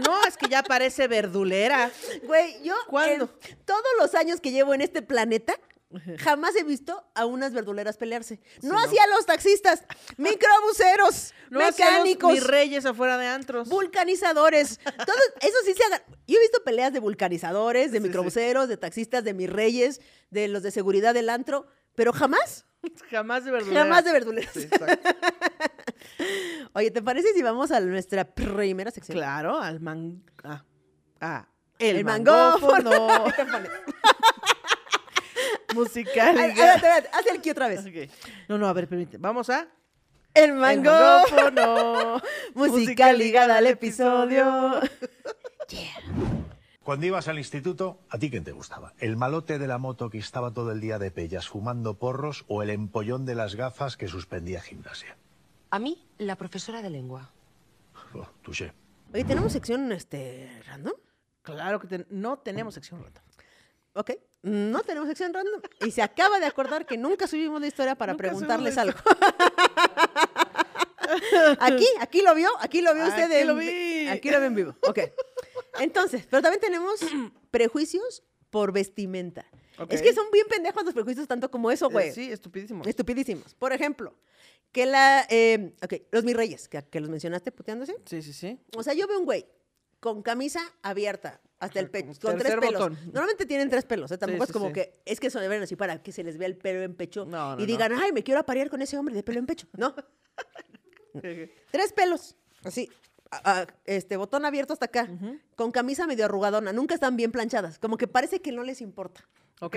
No, es que ya parece verdulera. Güey, yo ¿Cuándo? en todos los años que llevo en este planeta, jamás he visto a unas verduleras pelearse. No no. así a los taxistas, microbuseros, No hacía los mecánicos, mis reyes afuera de antros. vulcanizadores. Todos, eso sí se hagan. Yo he visto peleas de vulcanizadores, de Sí, sí. microbuseros, de taxistas, de mis reyes, de los de seguridad del antro, pero jamás, Jamás de verdulera. jamás de verduleras. Sí, exacto. Oye, ¿te parece si vamos a nuestra primera sección? claro, al man... Ah, ah, el, El mangófono. mangófono. Musical. Haz el aquí otra vez. No, no, a ver, permíteme. Vamos a... El mangófono. Música ligada al episodio. Cuando ibas al instituto, ¿a ti quién te gustaba? ¿El malote de la moto que estaba todo el día de pellas fumando porros o el empollón de las gafas que suspendía gimnasia? A mí, la profesora de lengua. Oh, touché. Oye, ¿tenemos sección este random? Claro que ten- no tenemos sección rota. Ok. No tenemos sección random. Y se acaba de acordar que nunca subimos la historia para Nunca preguntarles algo. aquí, aquí lo vio, aquí lo vio usted. Aquí en- lo vi. Aquí lo vio en vivo. Ok. Entonces, pero también tenemos prejuicios por vestimenta. Es que son bien pendejos los prejuicios tanto como eso, güey. Eh, sí, estupidísimo. Estupidísimos. Por ejemplo, que la... eh, ok, los mis reyes, que, que los mencionaste puteándose. Sí, sí, sí. O sea, yo veo un güey con camisa abierta hasta el pecho, con tres pelos. botón. Normalmente tienen tres pelos, ¿eh? Tampoco Sí, es sí, como sí. que, es que eso deben así para que se les vea el pelo en pecho No, no, y no. digan, ay, me quiero aparear con ese hombre de pelo en pecho. No, tres pelos, así, a- a- este, botón abierto hasta acá, con camisa medio arrugadona, nunca están bien planchadas, como que parece que no les importa. ok.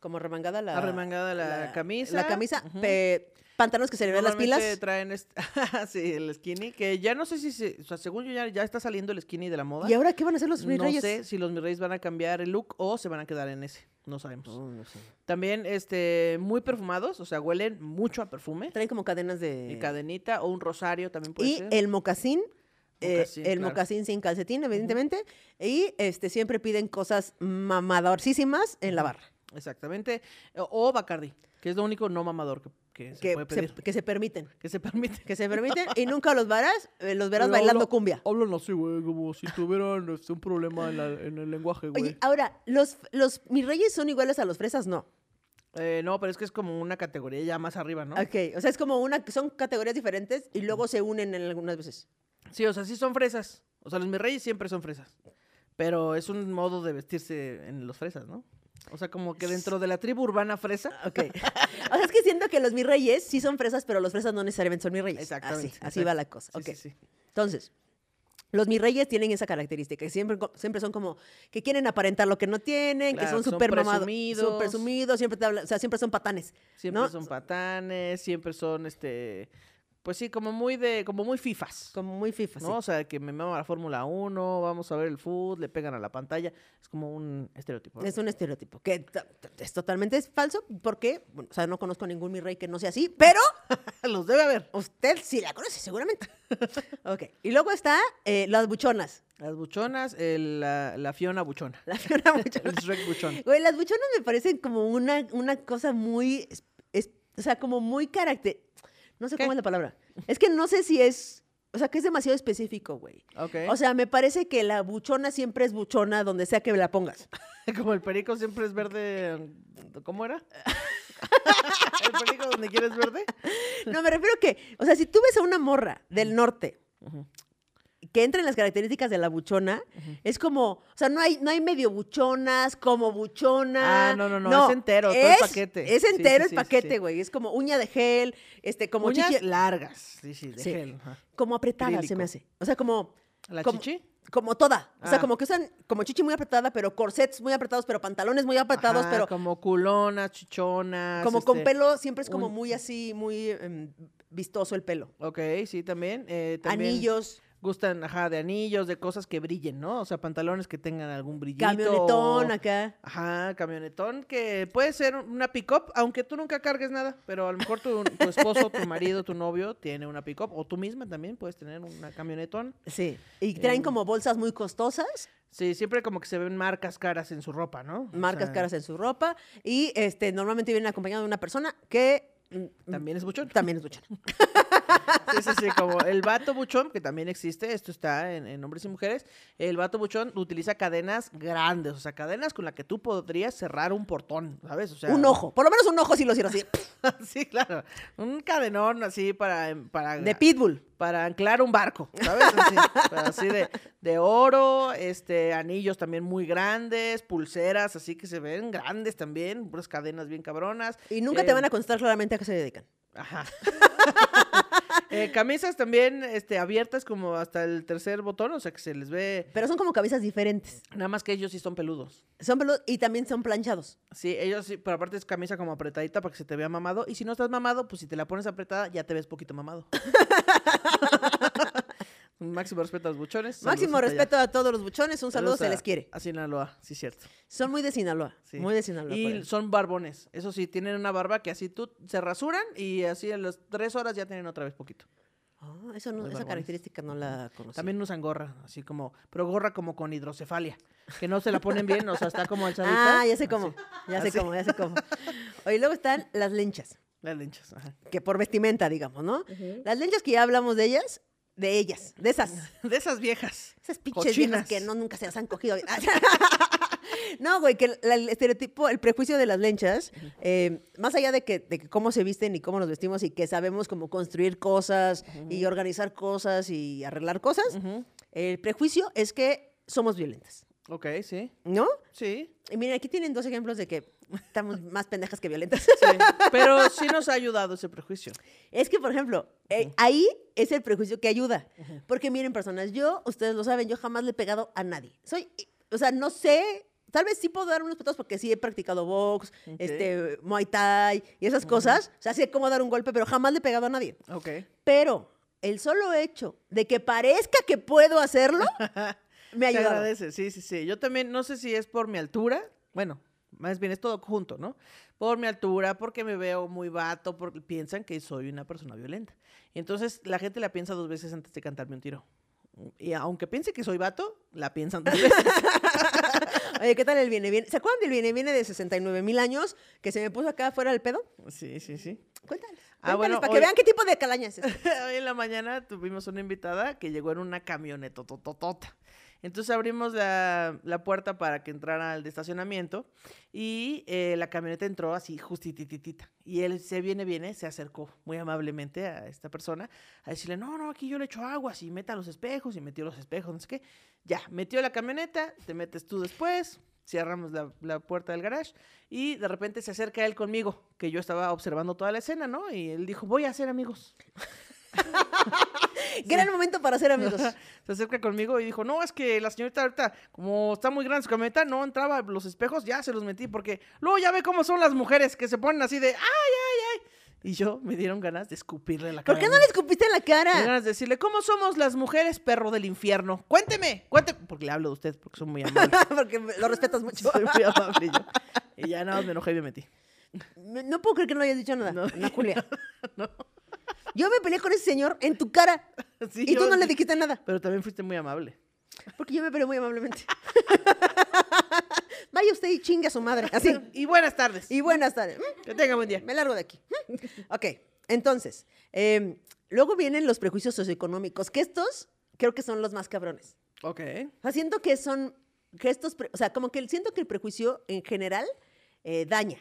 Como remangada la... Arremangada la camisa. La camisa, Ujú. pe- pantalones que se le ven las pilas. traen este... sí, el skinny, que ya no sé si se... O sea, según yo ya, ya está saliendo el skinny de la moda. ¿Y ahora qué van a hacer los mis no reyes? sé si los mis reyes van a cambiar el look o se van a quedar en ese. No sabemos. No sé. También, este, muy perfumados, o sea, huelen mucho a perfume. Traen como cadenas de... Y cadenita o un rosario también puede y ser. el mocasín, eh, Mocasín, el claro. mocasín sin calcetín, evidentemente, y este siempre piden cosas mamadorcísimas en la barra, Exactamente. O, o Bacardi, que es lo único no mamador que, que se que puede se, pedir. que se permiten, Que se permite. que se permiten, y nunca los verás, eh, los verás Pero bailando habla- cumbia. Hablan así, güey, como si tuvieran este, un problema en, la- en el lenguaje, güey. Oye, ahora, los, los mis reyes son iguales a los fresas, no. Eh, no, pero es que es como una categoría ya más arriba, ¿no? Ok, o sea, es como una, son categorías diferentes y luego se unen en algunas veces. Sí, o sea, sí son fresas. O sea, los mis reyes siempre son fresas. Pero es un modo de vestirse en los fresas, ¿no? O sea, como que dentro de la tribu urbana fresa. Ok. o sea, es que siento que los mis reyes sí son fresas, pero los fresas no necesariamente son mis reyes. Exactamente. Así, va la cosa. Sí, ok. sí, sí. Entonces, los mis reyes tienen esa característica, que siempre, siempre son como que quieren aparentar lo que no tienen, que Claro, son son súper mamados, presumidos. súper presumidos, siempre te hablan, o sea, siempre son patanes. Siempre ¿no? son patanes, siempre son, este, pues sí, como muy de, como muy fifas. Como muy fifas. ¿no? O sea, que me mama la Fórmula 1, vamos a ver el food, le pegan a la pantalla. Es como un estereotipo. Es un estereotipo que es totalmente falso porque, bueno, o sea, no conozco ningún mi rey que no sea así, pero Los debe haber. usted sí la conoce seguramente. ok. Y luego está eh, las buchonas. Las buchonas, el- la, la Fiona buchona. La Fiona El buchona. Shrek buchón. Güey, las buchonas me parecen como una, una cosa muy, es- es- o sea, como muy carácter, no sé ¿Qué? cómo es la palabra. Es que no sé si es, o sea, que es demasiado específico, güey. Ok. O sea, me parece que la buchona siempre es buchona donde sea que la pongas. como el perico siempre es verde. ¿Cómo era? ¿El perico donde quieres verde? No, me refiero que, o sea, si tú ves a una morra del norte que entra en las características de la buchona, es como, o sea, no hay, no hay medio buchonas, como buchona. Ah, no, no, no, es entero, todo el paquete. Es entero sí, sí, el paquete, sí. güey. Es como uña de gel, este, como Uñas chichi, largas. Sí, sí, de gel. ajá. como apretada se me hace. O sea, como... ¿La como- chichi? Como toda. O sea, Ah. como que usan como chichi muy apretada, pero corsets muy apretados, pero pantalones muy apretados, Ajá, pero como culonas, chichonas. como con este, pelo, siempre es como un- muy así, muy em, vistoso el pelo. Ok, sí, también. eh, también Anillos, Gustan, ajá, de anillos, de cosas que brillen, ¿no? O sea, pantalones que tengan algún brillito. camionetón o- acá. Ajá, camionetón, que puede ser una pick-up, aunque tú nunca cargues nada, pero a lo mejor tu, tu esposo, tu marido, tu novio tiene una pick-up, o tú misma también puedes tener una camionetón. Sí. Y traen Em, como bolsas muy costosas, Sí, siempre como que se ven marcas caras en su ropa, ¿no? O marcas sea, caras en su ropa, y este normalmente vienen acompañados de una persona que También es buchón. también es buchona. Sí, sí, sí, como el vato buchón, que también existe, esto está en, en hombres y mujeres, el vato buchón utiliza cadenas grandes, o sea, cadenas con las que tú podrías cerrar un portón, ¿sabes? O sea, un ojo, por lo menos un ojo sí lo cierro así. sí, claro, un cadenón así para, para, De pitbull. Para anclar un barco, ¿sabes? Así, así de, de oro, este, anillos también muy grandes, pulseras, así que se ven grandes también, puras cadenas bien cabronas. Y nunca te Eh, van a contestar claramente a qué se dedican. Ajá. Eh, camisas también este, abiertas como hasta el tercer botón, o sea que se les ve, Pero son como camisas diferentes. nada más que ellos sí son peludos. Son peludos y también son planchados. Sí, ellos sí, pero aparte es camisa como apretadita para que se te vea mamado. Y si no estás mamado, pues si te la pones apretada, ya te ves poquito mamado. Un máximo respeto a los buchones. saludos Máximo allá. respeto a todos los buchones, un saludo, Saludos se a- les quiere. A Sinaloa, sí, cierto. Son muy de Sinaloa, Sí. muy de Sinaloa. Y son barbones. Eso sí, tienen una barba que así tú se rasuran y así a las tres horas ya tienen otra vez poquito. Ah, eso no- esa barbones. característica no la conocí. También usan gorra, así como, pero gorra como con hidrocefalia, que no se la ponen bien, o sea, está como alzadita. Ah, ya sé cómo, ya sé Así. cómo, ya sé cómo. Oye, luego están las lenchas, Las lenchas, ajá. que por vestimenta, digamos, ¿no? Las lenchas que ya hablamos de ellas, de ellas, de esas. De esas viejas. Esas pinches viejas que no, nunca se las han cogido. no, güey, que el, estereotipo, el prejuicio de las lenchas, eh, más allá de que, de que cómo se visten y cómo nos vestimos y que sabemos cómo construir cosas y organizar cosas y arreglar cosas, el prejuicio es que somos violentas, Ok, sí, ¿no? sí, Y miren, aquí tienen dos ejemplos de que estamos más pendejas que violentas. sí. Pero sí nos ha ayudado ese prejuicio. Es que, por ejemplo, eh, ahí es el prejuicio que ayuda. Porque miren, personas, yo, ustedes lo saben, yo jamás le he pegado a nadie. Soy, o sea, no sé, tal vez sí puedo dar unos patos porque sí he practicado box, este, muay thai y esas cosas. O sea, sé cómo dar un golpe, pero jamás le he pegado a nadie. Ok. Pero el solo hecho de que parezca que puedo hacerlo, me ayudado. agradece, sí, sí, sí. Yo también, no sé si es por mi altura, bueno, más bien es todo junto, ¿no? Por mi altura, porque me veo muy vato, porque piensan que soy una persona violenta. Y entonces la gente la piensa dos veces antes de cantarme un tiro. Y aunque piense que soy vato, la piensan dos veces. Oye, ¿qué tal el viene bien? ¿Se acuerdan del viene viene de 69 mil años que se me puso acá fuera del pedo? sí, sí, sí. Cuéntales. Ah, cuéntales bueno, para hoy- que vean qué tipo de calaña es. Hoy en la mañana tuvimos una invitada que llegó en una camioneta tototota. Entonces abrimos la, la puerta para que entrara al de estacionamiento y eh, la camioneta entró así justititita. Y él se viene, viene, se acercó muy amablemente a esta persona a decirle, no, no, aquí yo le echo agua, así meta los espejos y metió los espejos, no sé qué. Ya, metió la camioneta, te metes tú después, cerramos la, la puerta del garage y de repente se acerca él conmigo, que yo estaba observando toda la escena, ¿no? Y él dijo, voy a hacer amigos. Gran momento para ser amigos. se acerca conmigo y dijo, no, es que la señorita ahorita, como está muy grande su camioneta, no entraba los espejos, ya se los metí, porque luego ya ve cómo son las mujeres que se ponen así de, ay, ay, ay. Y yo me dieron ganas de escupirle la cara. ¿Por qué no le escupiste en la Me dieron cara? ganas de decirle, ¿cómo somos las mujeres, perro del infierno? Cuénteme, cuénteme. Porque le hablo de usted, porque soy muy amable. Porque lo respetas mucho. soy muy amable y yo. Y ya nada más me enojé y me metí. Me- No puedo creer que no hayas dicho nada. No. Ana Julia. Yo me peleé con ese señor en tu cara. Sí, y tú yo- no le dijiste nada. Pero también fuiste muy amable. Porque yo me peleé muy amablemente. Vaya usted y chingue a su madre. Así. Y buenas tardes. Y buenas tardes. Mm, Que tenga buen día. Me largo de aquí. Ok, entonces, em, luego vienen los prejuicios socioeconómicos, que estos creo que son los más cabrones. Ok. O sea, siento que son, que estos, o sea, como que siento que el prejuicio en general eh, daña.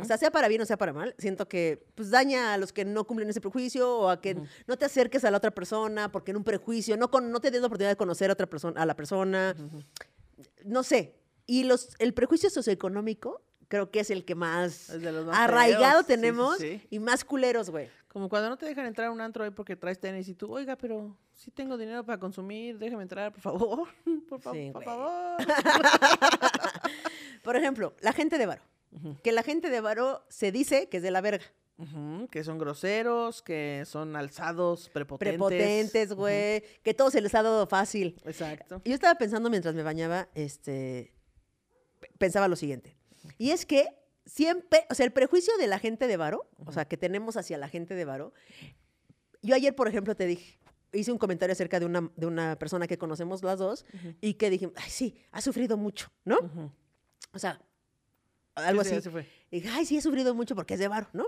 O sea, sea para bien o sea para mal, siento que pues daña a los que no cumplen ese prejuicio o a que no te acerques a la otra persona porque en un prejuicio no, con, no te des la oportunidad de conocer a otra persona, a la persona. No sé. Y los, el prejuicio socioeconómico creo que es el que más, Es de los más arraigado feos, sí, sí, tenemos sí. y más culeros, güey. Como cuando no te dejan entrar a un antro ahí porque traes tenis y tú, oiga, pero sí tengo dinero para consumir, déjame entrar, por favor. Por, fa- por favor. Por ejemplo, la gente de varo. Que la gente de varo se dice que es de la verga. Que son groseros, que son alzados, prepotentes. Prepotentes, güey. Que todo se les ha dado fácil. Exacto. Yo estaba pensando mientras me bañaba, este, pensaba lo siguiente. Y es que siempre, o sea, el prejuicio de la gente de varo, o sea, que tenemos hacia la gente de varo. Yo ayer, por ejemplo, te dije, hice un comentario acerca de una, de una persona que conocemos las dos y que dije, ay, sí, ha sufrido mucho, ¿no? O sea, algo Sí, sí, así. fue. Y dije, ay, sí, he sufrido mucho porque es de varo, ¿no?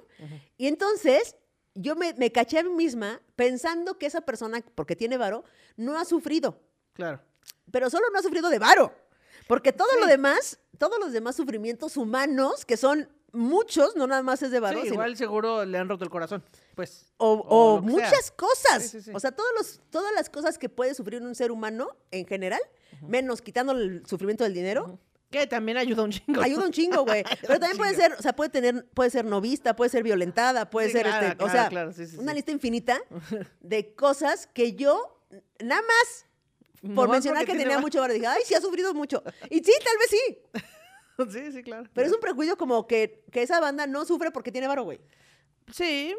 Y entonces yo me, me caché a mí misma pensando que esa persona, porque tiene varo, no ha sufrido Claro. pero solo no ha sufrido de varo. Porque todo lo Sí. demás, todos los demás sufrimientos humanos, que son muchos, no nada más es de varo, Sí, sino- igual seguro le han roto el corazón, pues. o, o o lo que sea. muchas cosas. Sí, sí, sí. O sea, todos los, todas las cosas que puede sufrir un ser humano en general, menos quitando el sufrimiento del dinero, Que también ayuda un chingo. ayuda un chingo, güey. Pero también puede ser, o sea, puede tener, puede ser novista, puede ser violentada, puede Sí, ser, claro, este, o sea, claro, sí, sí, una lista infinita de cosas que yo, nada más por mencionar que tenía mucho varo, dije, ay, sí ha sufrido mucho. Y sí, tal vez sí. Sí, sí, claro. Pero es un prejuicio como que, que esa banda no sufre porque tiene varo, güey. Sí,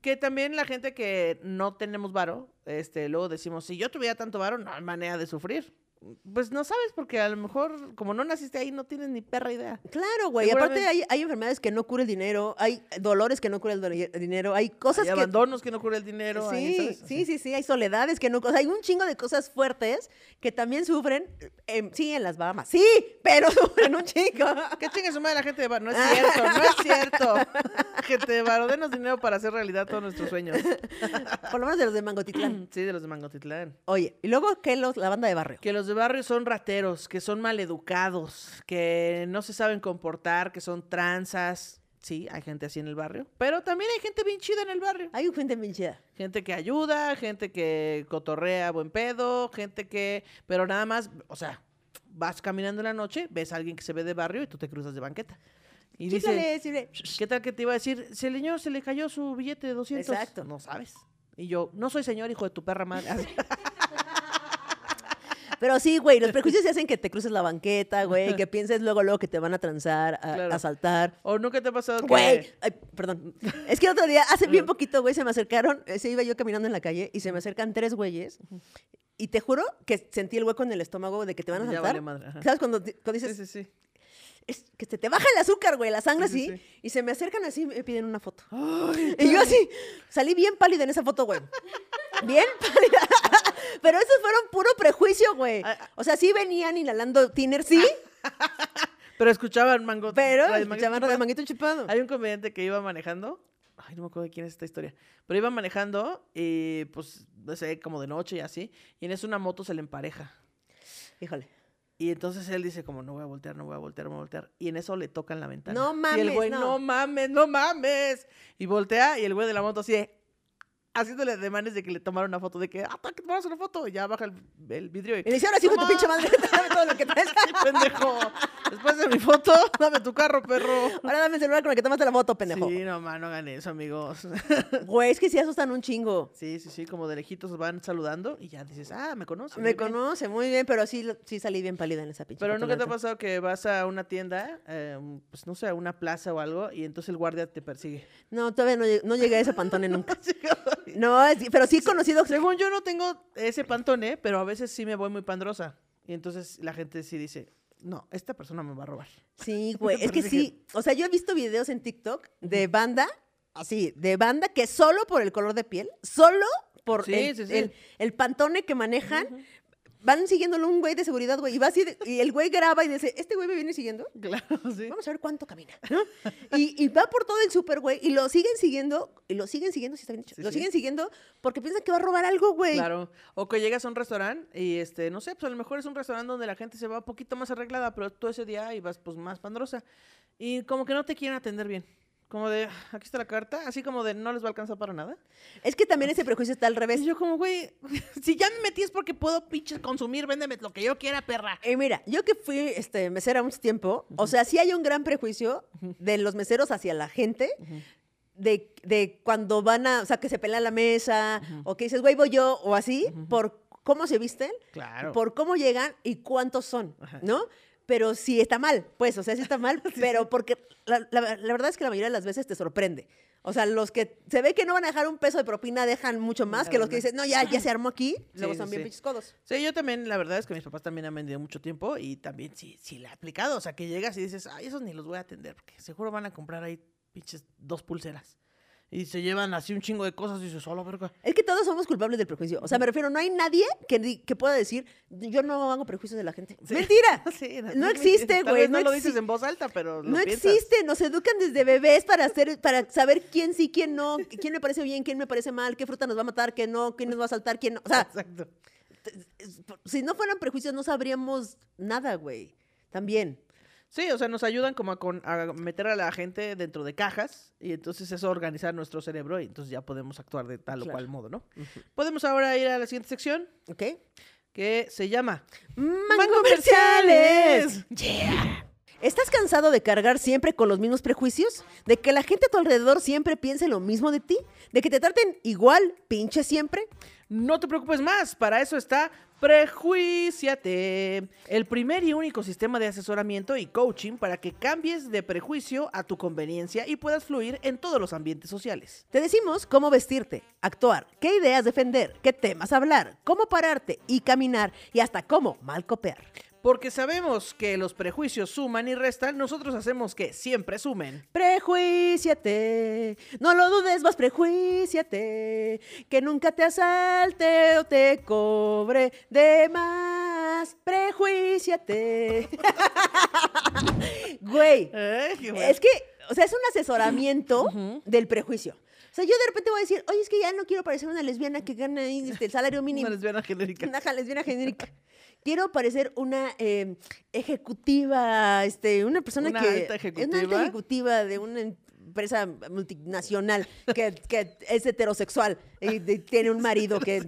que también la gente que no tenemos varo, este, luego decimos, si yo tuviera tanto varo, no hay manera de sufrir. Pues no sabes, porque a lo mejor, como no naciste ahí, no tienes ni perra idea. Claro, güey. Y Aparte hay, hay enfermedades que no cura el dinero, hay dolores que no cura el, dinero, hay cosas Hay que... abandonos que no cura el dinero. ahí, Sí, ¿sabes? sí, sí, sí, hay soledades que no... O sea, hay un chingo de cosas fuertes que también sufren, em, sí, en las Bahamas. Sí, pero sufren un chingo. ¿Qué chingue su madre la gente de varo? No es cierto, no es cierto. Gente de denos dinero para hacer realidad todos nuestros sueños. Por lo menos de los de Mangotitlán. Sí, de los de Mangotitlán. Oye, y luego, ¿qué los, la banda de barrio? Que los de barrio son rateros, que son maleducados, que no se saben comportar, que son tranzas. Sí, hay gente así en el barrio. Pero también hay gente bien chida en el barrio. Hay gente bien chida. Gente que ayuda, gente que cotorrea buen pedo, gente que... Pero nada más, o sea, vas caminando en la noche, ves a alguien que se ve de barrio y tú te cruzas de banqueta. Y dice, Chícale, chícale. ¿qué tal que te iba a decir? Señor, se le cayó su billete de 200. Exacto. No sabes. Y yo, no soy señor, hijo de tu perra madre. Pero sí, güey, los prejuicios se hacen que te cruces la banqueta, güey, que pienses luego, luego que te van a transar, a, Claro. asaltar. ¿O nunca te ha pasado que... Güey, ay, perdón. Es que el otro día, hace bien poquito, güey, se me acercaron, eh, se iba yo caminando en la calle y se me acercan tres güeyes. Y te juro que sentí el hueco en el estómago de que te van a Ya asaltar. ajá. ¿Sabes? Cuando, cuando Sí, dices, sí, sí. Es que se te baja el azúcar, güey, la sangre Sí, sí, así. sí. Y se me acercan así y me piden una foto. y yo así, salí bien pálida en esa foto, güey. Bien pálida. Pero esos fueron puro prejuicio, güey. Ah, ah. O sea, sí venían inhalando tiner, sí, Pero escuchaban mango. pero Manguito escuchaban de manguito chupado. Hay un comediante que iba manejando. Ay, no me acuerdo de quién es esta historia. Pero iba manejando y pues, no sé, como de noche y así. Y en eso una moto se le empareja. Híjole. Y entonces él dice como, no voy a voltear, no voy a voltear, no voy a voltear. Y en eso le tocan la ventana. No Y el mames, güey, no. no. mames, no mames. Y voltea y el güey de la moto así de, haciéndole demanes de que le tomaron una foto. De que, ah, que tomaras una foto. Y ya baja el, el vidrio y... Y le dice, ahora sí, de tu "No pinche madre, dame todo lo que traes. Sí, pendejo. Después de mi foto, dame tu carro, perro. Ahora dame el celular con el que tomaste la foto, pendejo. Sí, no, man, no hagan eso, amigos. Güey, es que sí asustan un chingo. Sí, sí, sí, como de lejitos van saludando y ya dices, ah, me conoce. Me muy bien". conoce muy bien, pero sí, sí salí bien pálida en esa pinche Pero nunca te ha pasado que vas a una tienda, eh, pues no sé, a una plaza o algo, y entonces el guardia te persigue. No, todavía no, no llegué a ese pantone nunca. No, es- pero sí he conocido... Según yo no tengo ese pantone, pero a veces sí me voy muy pandrosa. Y entonces la gente sí dice, no, esta persona me va a robar. Sí, güey. Es que Parece sí. O sea, yo he visto videos en TikTok de banda, así, de banda que solo por el color de piel, solo por Sí, el, sí, sí. el- el pantone que manejan, van siguiéndolo un güey de seguridad, güey, y va así, de- y el güey graba y dice, ¿este güey me viene siguiendo? Claro, sí. Vamos a ver cuánto camina, ¿no? Y, y va por todo el súper, güey, y lo siguen siguiendo, y lo siguen siguiendo, si está bien dicho, Sí, lo sí. siguen siguiendo porque piensan que va a robar algo, güey. Claro. O que llegas a un restaurante y, este, no sé, pues a lo mejor es un restaurante donde la gente se va un poquito más arreglada, pero tú ese día ibas, pues, más pandrosa. Y como que no te quieren atender bien. Como de, "Ah, aquí está la carta, así como de, no les va a alcanzar para nada. Es que también ese prejuicio está al revés. Y yo como, güey, si ya me metí es porque puedo pinches consumir, véndeme lo que yo quiera, perra. Y mira, yo que fui este, mesera mucho tiempo, o sea, sí hay un gran prejuicio de los meseros hacia la gente, de, de cuando van a, o sea, que se pelean la mesa, o que dices, güey, voy yo, o así, por cómo se visten, Claro. por cómo llegan y cuántos son. ¿no? Pero sí está mal, pues, o sea, sí está mal, pero porque la, la- la verdad es que la mayoría de las veces te sorprende. O sea, los que se ve que no van a dejar un peso de propina dejan mucho más que los que dicen, no, ya, ya se armó aquí, luego son sí, bien pinches codos. Sí, yo también, la verdad es que mis papás también han vendido mucho tiempo y también sí, sí la he aplicado. O sea, que llegas y dices, ay, esos ni los voy a atender porque seguro van a comprar ahí pinches dos pulseras. Y se llevan así un chingo de cosas y dices, solo verga. Es que todos somos culpables del prejuicio. O sea, me refiero, no hay nadie que, que pueda decir, yo no hago prejuicios de la gente. Sí. Mentira. Sí, no existe, güey. vez No, lo dices en voz alta, pero lo No piensas. existe, nos educan desde bebés para hacer, para saber quién sí, quién no, quién me parece bien, quién me parece mal, qué fruta nos va a matar, qué no, quién nos va a saltar, quién no. O sea, Exacto. si no fueran prejuicios no sabríamos nada, güey. También. Sí, o sea, nos ayudan como a, con- a meter a la gente dentro de cajas y entonces eso organizar nuestro cerebro y entonces ya podemos actuar de tal o cual modo, ¿no? Podemos ahora ir a la siguiente sección ¿Ok? que se llama ¡Mango comerciales! ¿Estás cansado de cargar siempre con los mismos prejuicios? ¿De que la gente a tu alrededor siempre piense lo mismo de ti? ¿De que te traten igual, pinche siempre? No te preocupes más, para eso está Prejuiciate, el primer y único sistema de asesoramiento y coaching para que cambies de prejuicio a tu conveniencia y puedas fluir en todos los ambientes sociales. Te decimos cómo vestirte, actuar, qué ideas defender, qué temas hablar, cómo pararte y caminar y hasta cómo mal copiar. Porque sabemos que los prejuicios suman y restan, nosotros hacemos que siempre sumen. Prejuiciate, no lo dudes más, prejuiciate, que nunca te asalte o te cobre de más. Prejuiciate. Güey, Eh, bueno. es que, o sea, es un asesoramiento del prejuicio. Sea, yo de repente voy a decir, oye, es que ya no quiero parecer una lesbiana que gana este, el salario mínimo. Una lesbiana genérica. Una lesbiana genérica. Quiero parecer una eh, ejecutiva, este, una persona Una que. alta Una ejecutiva. alta ejecutiva de una empresa multinacional que, que es heterosexual y tiene un marido que.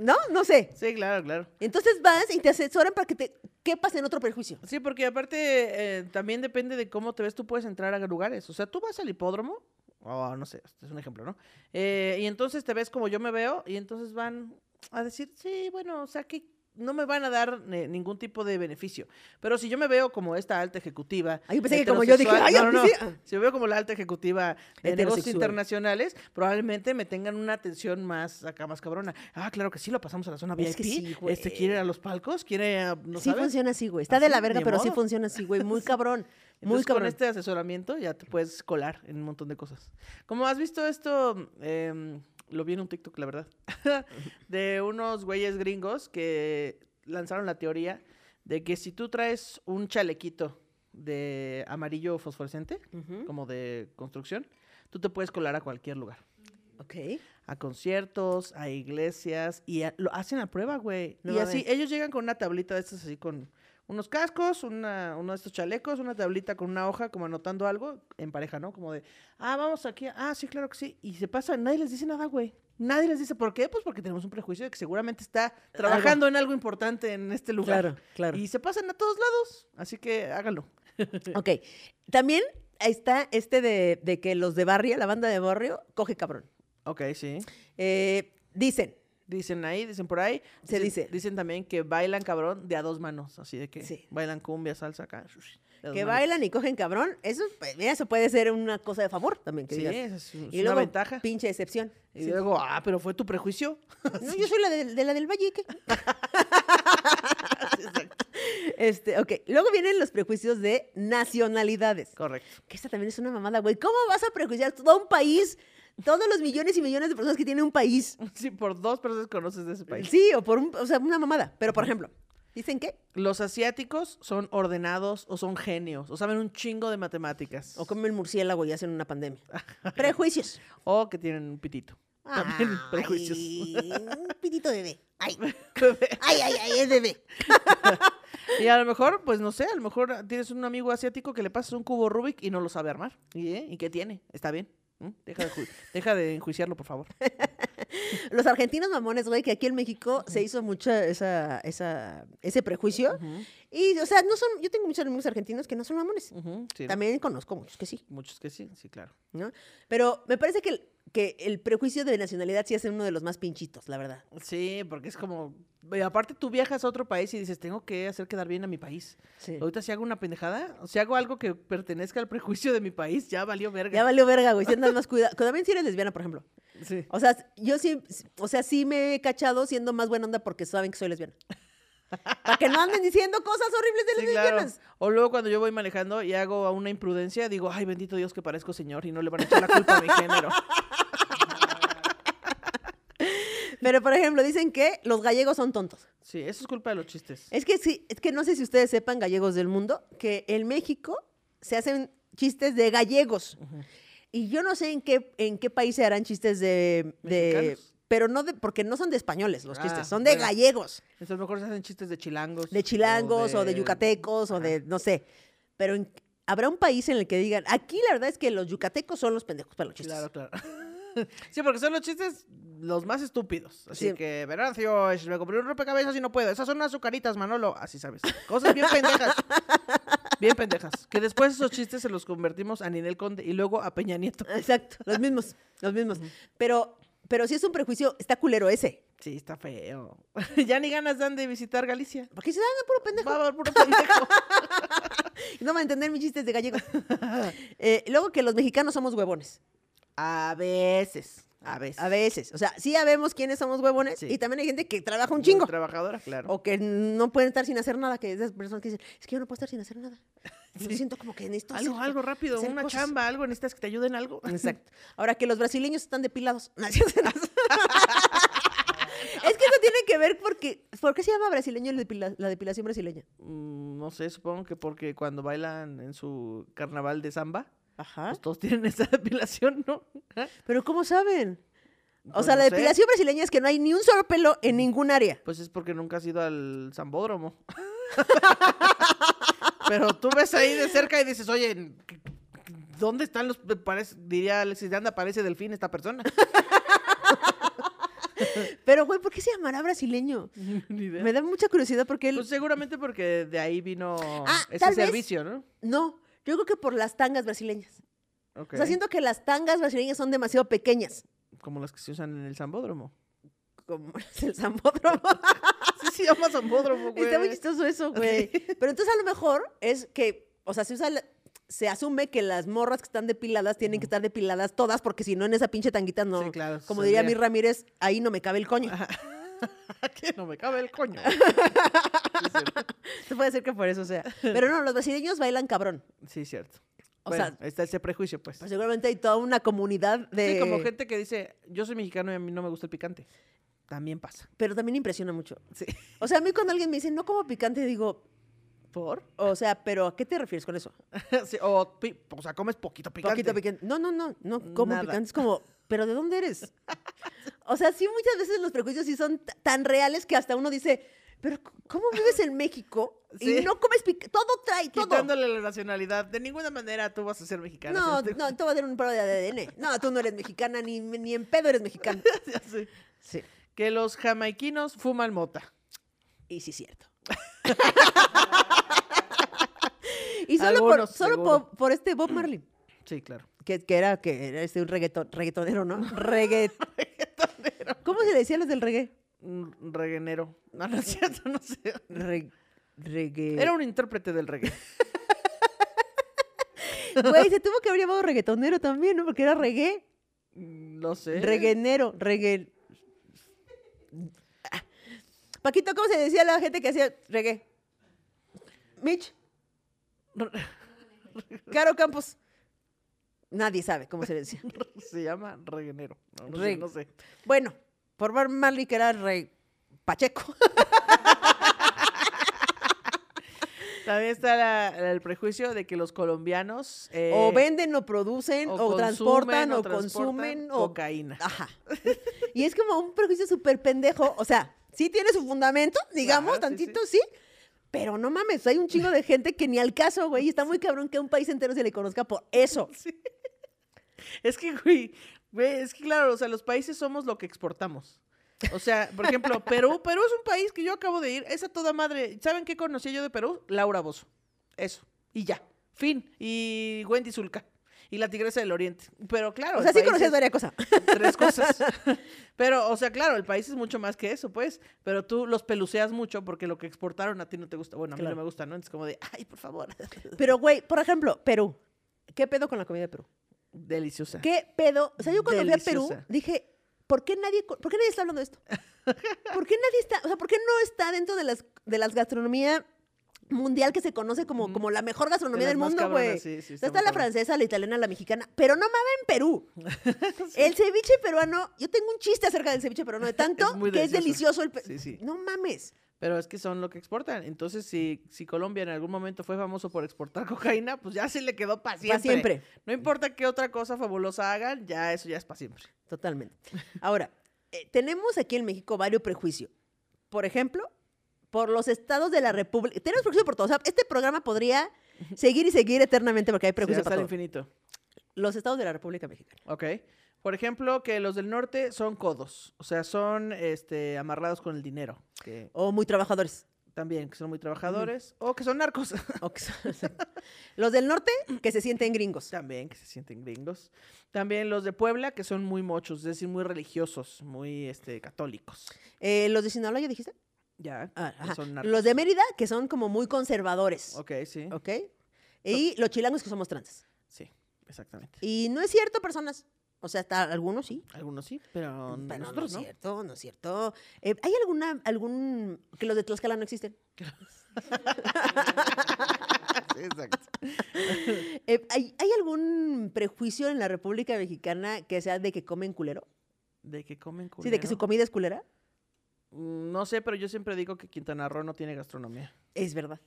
¿No? No sé. Sí, claro, claro. Entonces vas y te asesoran para que te quepas en otro perjuicio. Sí, porque aparte eh, también depende de cómo te ves, tú puedes entrar a lugares. O sea, tú vas al hipódromo, o no sé, este es un ejemplo, ¿no? Eh, y entonces te ves como yo me veo, y entonces van a decir, sí, bueno, o sea, que no me van a dar eh, ningún tipo de beneficio. Pero si yo me veo como esta alta ejecutiva. Ah, yo pensé que como yo dije, "Ay, no, no, no. ah". Si me veo como la alta ejecutiva de negocios internacionales, probablemente me tengan una atención más acá, más cabrona. Ah, claro que sí, lo pasamos a la zona VIP. Es que sí, este quiere ir a los palcos, quiere, ah, ¿no sí sabes? funciona así, güey. Está de la verga, pero sí funciona así, güey. Muy cabrón. Entonces, con este asesoramiento ya te puedes colar en un montón de cosas. Como has visto esto, em, lo vi en un TikTok, la verdad, de unos güeyes gringos que lanzaron la teoría de que si tú traes un chalequito de amarillo fosforescente, Ujú. como de construcción, tú te puedes colar a cualquier lugar. Ok. A conciertos, a iglesias, y a- lo hacen a prueba, güey. No y así, ellos llegan con una tablita de estas así con unos cascos, una, uno de estos chalecos, una tablita con una hoja como anotando algo en pareja, ¿no? Como de, ah, vamos aquí, ah, sí, claro que sí. Y se pasa, nadie les dice nada, güey. Nadie les dice, ¿por qué? Pues porque tenemos un prejuicio de que seguramente está trabajando en algo importante en este lugar. Claro, claro. Y se pasan a todos lados, así que háganlo. Ok. También está este de, de que los de barrio, la banda de barrio, coge cabrón. Ok, sí. Eh, dicen, Dicen ahí, dicen por ahí. Se dicen- dice. Dicen también que bailan cabrón de a dos manos. Así de que Sí. bailan cumbia, salsa acá. que manos. bailan y cogen cabrón, eso, pues, mira, eso puede ser una cosa de favor también. Que Sí, digas. es, es y una luego, ventaja. pinche excepción. Y Sí. luego, ah, pero fue tu prejuicio. No, yo soy la de, de la del Valle. ¿qué? este, ok. Luego vienen los prejuicios de nacionalidades. Correcto. Que esta también es una mamada, güey. ¿Cómo vas a prejuiciar todo un país Todos los millones y millones de personas que tiene un país. Sí, por dos personas conoces de ese país. Sí, o por un, o sea, una mamada. Pero, por ejemplo, ¿dicen qué? Los asiáticos son ordenados o son genios o saben un chingo de matemáticas. O comen murciélago y hacen una pandemia. Prejuicios. O que tienen un pitito. También Ay, prejuicios. Un pitito bebé. Ay, ay, ay, ay, es bebé. y a lo mejor, pues no sé, a lo mejor tienes un amigo asiático que le pasas un cubo Rubik y no lo sabe armar. ¿Y, eh? ¿Y qué tiene? Está bien. ¿Mm? Deja, de deja de enjuiciarlo, por favor. Los argentinos mamones, güey, que aquí en México se hizo mucha esa, esa, ese prejuicio. Y, o sea, no son, yo tengo muchos amigos argentinos que no son mamones. Sí, También conozco muchos que sí, Muchos que sí, sí, claro. ¿no? Pero me parece que que el prejuicio de nacionalidad sí es uno de los más pinchitos, la verdad. Sí, porque es como... y aparte tú viajas a otro país y dices, tengo que hacer quedar bien a mi país. Sí. Ahorita si hago una pendejada, o si hago algo que pertenezca al prejuicio de mi país, ya valió verga. Ya valió verga, güey. Si andas más cuidado. También si eres lesbiana, por ejemplo. Sí. O sea, yo sí, o sea, sí me he cachado siendo más buena onda porque saben que soy lesbiana. Para que no anden diciendo cosas horribles de las claro. O luego cuando yo voy manejando y hago una imprudencia, digo, ay, bendito Dios que parezco señor y no le van a echar la culpa a mi género. Pero, por ejemplo, dicen que los gallegos son tontos. Sí, eso es culpa de los chistes. Es que sí, es que no sé si ustedes sepan, gallegos del mundo, que en México se hacen chistes de gallegos. Y yo no sé en qué, en qué país se harán chistes de. de- pero no de, porque no son de españoles los Ah, chistes, son de bueno. gallegos. Entonces mejor se hacen chistes de chilangos. De chilangos o de, yucatecos o de, no sé. Pero en- habrá un país en el que digan, aquí la verdad es que los yucatecos son los pendejos para los chistes. Claro, claro. sí, porque son los chistes los más estúpidos. Así Sí. que, Verancio, es- me compré un rompecabezas y no puedo. Esas son unas azucaritas, Manolo. Así sabes. Cosas bien pendejas. bien pendejas. Que después esos chistes se los convertimos a Ninel Conde y luego a Peña Nieto. Exacto, los mismos, los mismos. Pero, pero si es un prejuicio, está culero ese. Sí, está feo. ya ni ganas dan de visitar Galicia. Porque se dan puro pendejo. Va a haber puro pendejo. No van a entender mis chistes de gallegos. Eh, luego que los mexicanos somos huevones. A veces. A veces. A veces. O sea, sí sabemos quiénes somos huevones. Sí. Y también hay gente que trabaja un chingo. Trabajadora, claro. O que no pueden estar sin hacer nada. Que esas personas que dicen, es que yo no puedo estar sin hacer nada. Yo siento como que necesito algo, hacer- algo rápido, hacer una cosas". chamba, algo, necesitas que te ayuden algo. Exacto. Ahora que los brasileños están depilados. Sí, sí, es que eso tiene que ver porque. ¿Por qué se llama brasileño la depilación brasileña? Mm, no sé, supongo que porque cuando bailan en su carnaval de samba, Ajá. pues todos tienen esa depilación, ¿no? Pero ¿cómo saben? O Pues sea, la sé. depilación brasileña es que no hay ni un solo pelo en ningún área. Pues es porque nunca has ido al zambódromo. Pero tú ves ahí de cerca y dices, oye, ¿dónde están los... parece- diría Alexis de Anda, parece delfín esta persona. Pero, güey, ¿por qué se llamará brasileño? Ni idea. Me da mucha curiosidad porque él... Pues seguramente porque de ahí vino Ah, ese vez. servicio, ¿no? No, yo creo que por las tangas brasileñas. O sea, siento que las tangas brasileñas son demasiado pequeñas. Como las que se usan en el zambódromo. Como es el zambódromo. Sí, se llama zambódromo, güey. Está muy chistoso eso, güey. Pero entonces a lo mejor es que, o sea, se usa... la- Se asume que las morras que están depiladas tienen que estar depiladas todas, porque si no, en esa pinche tanguita no. Sí, claro, Como diría mi. Ramírez, ahí no me cabe el coño. que no me cabe el coño. Se puede ser que por eso sea. Pero no, los brasileños bailan cabrón. Sí, cierto. O Bueno, sea- está ese prejuicio, pues. Pues seguramente hay toda una comunidad de... Sí, como gente que dice, yo soy mexicano y a mí no me gusta el picante. También pasa. Pero también impresiona mucho. Sí. O sea, a mí cuando alguien me dice, no como picante, digo, ¿Por? o sea, pero ¿a qué te refieres con eso? Sí, o, o sea, comes poquito picante. Poquito picante. No, no, no, no como Nada. picante. Es como, ¿pero de dónde eres? O sea, sí, muchas veces los prejuicios sí son tan reales que hasta uno dice, pero ¿cómo vives en México Sí. y no comes picante? Todo trae, todo. Quitándole la nacionalidad. De ninguna manera tú vas a ser mexicana. No, ¿sí? no, te va a dar un prueba de ADN. No, tú no eres mexicana, ni, ni en pedo eres mexicana. Sé. Sí. Que los jamaiquinos fuman mota. Y sí, cierto. y solo, por, solo por, por este Bob Marley, Sí, claro. que, que era, que era este un reggaeton, reggaetonero, ¿no? ¿Cómo se le decía a los del reggae? Un reguenero. No, no es cierto, no sé. Re- reggae... Era un intérprete del reggae. Güey, se tuvo que haber llamado reggaetonero también, ¿no? Porque era reggae. No sé. Reguenero, reggae... Ah. Paquito, ¿cómo se decía a la gente que hacía reggae? Mitch. Caro Campos. Nadie sabe cómo se le decía. Se llama reguenero. No, no sé, Re- no sé. Bueno, por ver mal y que era rey Pacheco. También está la- el prejuicio de que los colombianos... eh, o venden, o producen, o, consumen, transportan, o, transportan consumen, o... cocaína. Ajá. y es como un prejuicio súper pendejo. O sea, sí tiene su fundamento, digamos, sí, tantito, sí. Pero no mames, hay un chingo de gente que ni al caso, güey. Está muy cabrón que a un país entero se le conozca por eso. Es que, güey, güey, es que claro, o sea, los países somos lo que exportamos. O sea, por ejemplo, Perú, Perú es un país que yo acabo de ir, es a toda madre. ¿Saben qué conocí yo de Perú? Laura Bozo. Eso. Y ya. Fin. Y Wendy Zulka. Y la Tigresa del Oriente. Pero claro. O sea, sí conocías varias cosas. Tres cosas. Pero, o sea, claro, el país es mucho más que eso, pues. Pero tú los peluceas mucho porque lo que exportaron a ti no te gusta. Bueno, a mí Claro. no me gusta, ¿no? Es como de, ay, por favor. Pero, güey, por ejemplo, Perú. ¿Qué pedo con la comida de Perú? Deliciosa. ¿Qué pedo? O sea, yo cuando fui a Perú Deliciosa. dije, ¿por qué nadie, ¿por qué nadie está hablando de esto? ¿Por qué nadie está, o sea, por qué no está dentro de las, de las gastronomía mundial que se conoce como, como la mejor gastronomía De del mundo, güey? sí, sí, está está la francesa, la italiana, la mexicana, pero no mames en Perú. El ceviche peruano, yo tengo un chiste acerca del ceviche peruano de tanto Es que es delicioso. el pe- Sí, sí. No mames. Pero es que son lo que exportan. Entonces, si, si Colombia en algún momento fue famoso por exportar cocaína, pues ya se le quedó para siempre. Pa' siempre. No importa qué otra cosa fabulosa hagan, ya eso ya es para siempre. Totalmente. Ahora, eh, tenemos aquí en México varios prejuicios. Por ejemplo, por los estados de la República. Tenemos prejuicios por todos. O sea, este programa podría seguir y seguir eternamente porque hay Sí, prejuicios hasta para el todo. infinito. Los estados de la República Mexicana. Ok. Por ejemplo, que los del norte son codos. O sea, son este, amarrados con el dinero. Que O muy trabajadores. también, que son muy trabajadores. O que son narcos. O que son- los del norte, que se sienten gringos. también, que se sienten gringos. También los de Puebla, que son muy mochos, es decir, muy religiosos, muy este, católicos. Eh, los de Sinaloa, ¿ya dijiste? Ya, Ah, ajá. son. Los de Mérida, que son como muy conservadores. Ok, sí. ¿Ok? Y los chilangos, que somos trans. Sí, exactamente. Y no es cierto, personas. O sea, hasta algunos sí. Algunos sí, pero Pero no nosotros es no. cierto, no es cierto. Eh, ¿Hay alguna, algún, que los de Tlaxcala no existen? Sí, exacto. Eh, ¿hay, hay algún prejuicio en la República Mexicana que sea de que comen culero? De que comen Sí, de que su culero. comida es culera. Mm, No sé, pero yo siempre digo que Quintana Roo no tiene gastronomía. Es verdad.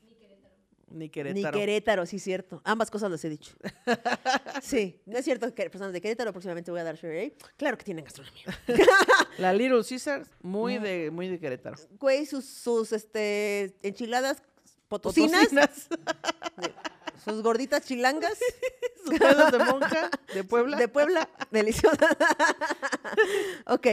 Ni Querétaro. Ni Querétaro, sí, cierto. Ambas cosas las he dicho. sí, no es cierto que personas de Querétaro próximamente voy a dar share ahí. Claro que tienen gastronomía. La Little Caesar, muy de, muy de Querétaro. Güey, sus, sus este, enchiladas potosinas, Potosinas, sus gorditas chilangas sus pedos de monja de Puebla. de Puebla, deliciosas. ok,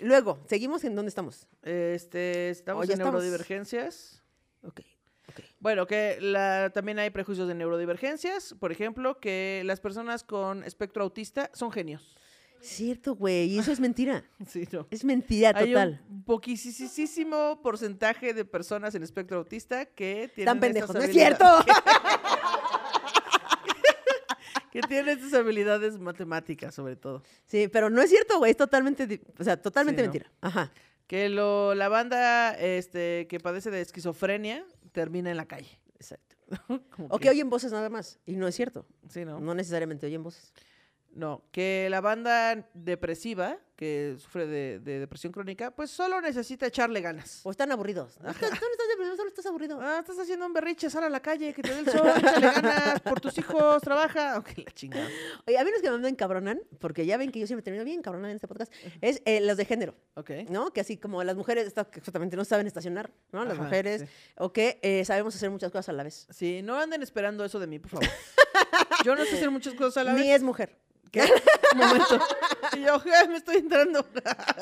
luego, seguimos en dónde estamos. Este, estamos en estamos. neurodivergencias. Ok, ok. Bueno, que la, también hay prejuicios de neurodivergencias. Por ejemplo, que las personas con espectro autista son genios. Cierto, güey, y eso es mentira. Sí, no. Es mentira Hay total. un poquisísimo porcentaje de personas en espectro autista que tienen Tan pendejos, no es cierto. que tienen estas habilidades matemáticas, sobre todo. Sí, pero no es cierto, güey, es totalmente, o sea, totalmente Sí, ¿no? mentira. Ajá. Que lo, la banda este, que padece de esquizofrenia termina en la calle. Exacto. O que oyen voces nada más, y no es cierto. Sí, ¿no? No necesariamente oyen voces. No, que la banda depresiva, que sufre de, de depresión crónica, pues solo necesita echarle ganas. O están aburridos. No, estás, tú no estás deprimido, solo estás aburrido. Ah, estás haciendo un berriche, sal a la calle, que te dé el sol, échale ganas, por tus hijos, trabaja. Ok, la chingada. Oye, a mí los que me encabronan, porque ya ven que yo siempre termino bien cabronada en este podcast, es eh, los de género, Ok. ¿no? Que así como las mujeres, que exactamente no saben estacionar, ¿no? Las Ajá, mujeres, sí. o que eh, sabemos hacer muchas cosas a la vez. Sí, no anden esperando eso de mí, por favor. Yo no sé hacer muchas cosas a la Ni vez. es mujer. ¿Qué? Un momento. Y yo, "Ja, me estoy entrando.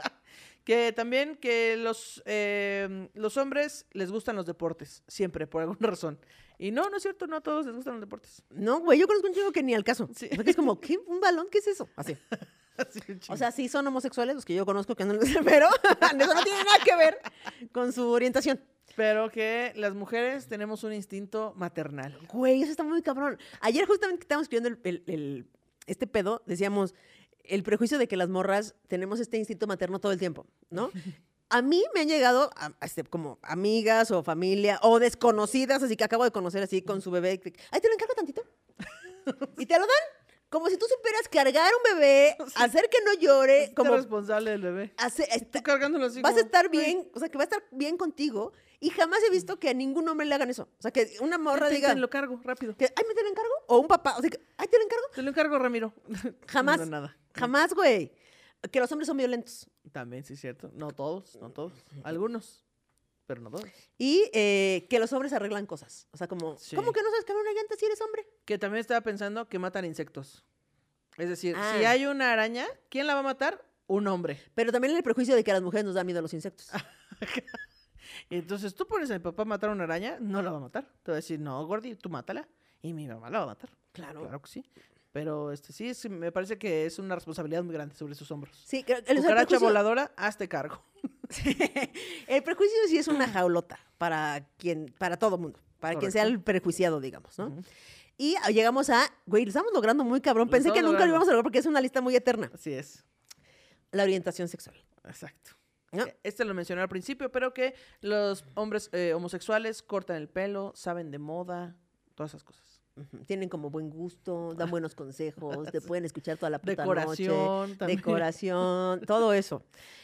que también que los, eh, los hombres les gustan los deportes, siempre, por alguna razón. Y no, no es cierto, no a todos les gustan los deportes. No, güey, yo conozco un chico que ni al caso. Sí. Porque es como, ¿qué? ¿Un balón? ¿Qué es eso? Así. O sea, sí son homosexuales los que yo conozco que no les pero eso no tiene nada que ver con su orientación. Pero que las mujeres tenemos un instinto maternal. Güey, eso está muy cabrón. Ayer justamente que estábamos escribiendo el, el- el- este pedo, decíamos el prejuicio de que las morras tenemos este instinto materno todo el tiempo, ¿no? A mí me han llegado a- a este, como amigas o familia o desconocidas, así que acabo de conocer así con su bebé. Ay, te lo encargo tantito. ¿Y te lo dan? Como si tú supieras cargar un bebé, hacer que no llore, como responsable del bebé. hacer- Tú cargándolo así vas a estar "Güey, bien, o sea, que va a estar bien contigo. Y jamás he visto que a ningún hombre le hagan eso. O sea, que una morra diga, ten, lo cargo, rápido. que, ay, ¿me te lo encargo? O un papá, o sea, que, ay, ¿te lo encargo? Te lo encargo, Ramiro. Jamás. No, nada. Jamás, güey. Que los hombres son violentos. También, sí es cierto. No todos, no todos. Algunos, pero no todos. Y eh, que los hombres arreglan cosas. O sea, como, Sí. ¿cómo que no sabes cambiar una llanta si eres hombre? Que también estaba pensando que matan insectos. Es decir, Ah. si hay una araña, ¿quién la va a matar? Un hombre. Pero también el prejuicio de que a las mujeres nos da miedo los insectos. Entonces tú pones a mi papá a matar una araña, no la va a matar. Te va a decir, no, Gordy, tú mátala. Y mi mamá la va a matar. Claro. Claro que sí. Pero este sí, es- me parece que es una responsabilidad muy grande sobre sus hombros. Sí, el, el Cucaracha prejuicio, voladora, hazte cargo. el prejuicio sí es una jaulota para quien, para todo mundo, para quien sea el prejuiciado, digamos, ¿no? Y llegamos a, güey, lo estamos logrando muy cabrón. Lo Pensé que nunca lo íbamos a lograr porque es una lista muy eterna. Así es. La orientación sexual. Exacto. ¿no? Eh, Este lo mencioné al principio, pero que los hombres eh, homosexuales cortan el pelo, saben de moda, todas esas cosas. Tienen como buen gusto, dan buenos consejos, te pueden escuchar toda la puta Decoración noche. también. Decoración, todo eso.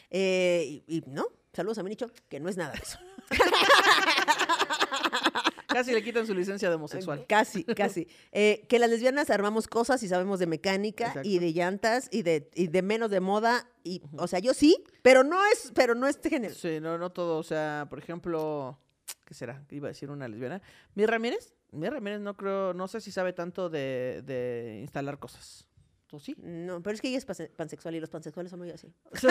Eh, y, y, no, saludos a Minicho, que no es nada de eso. Casi le quitan su licencia de homosexual. Casi, casi. Eh, que las lesbianas armamos cosas y sabemos de mecánica Exacto. y de llantas y de, y de menos de moda. Y, O sea, yo sí, pero no es, pero no este género. Sí, no, no todo. O sea, por ejemplo, ¿qué será? Iba a decir una lesbiana. Mi Ramírez. Mi Ramírez no creo, no sé si sabe tanto de, de instalar cosas. ¿Tú sí? No, pero es que ella es panse- pansexual y los pansexuales son muy así.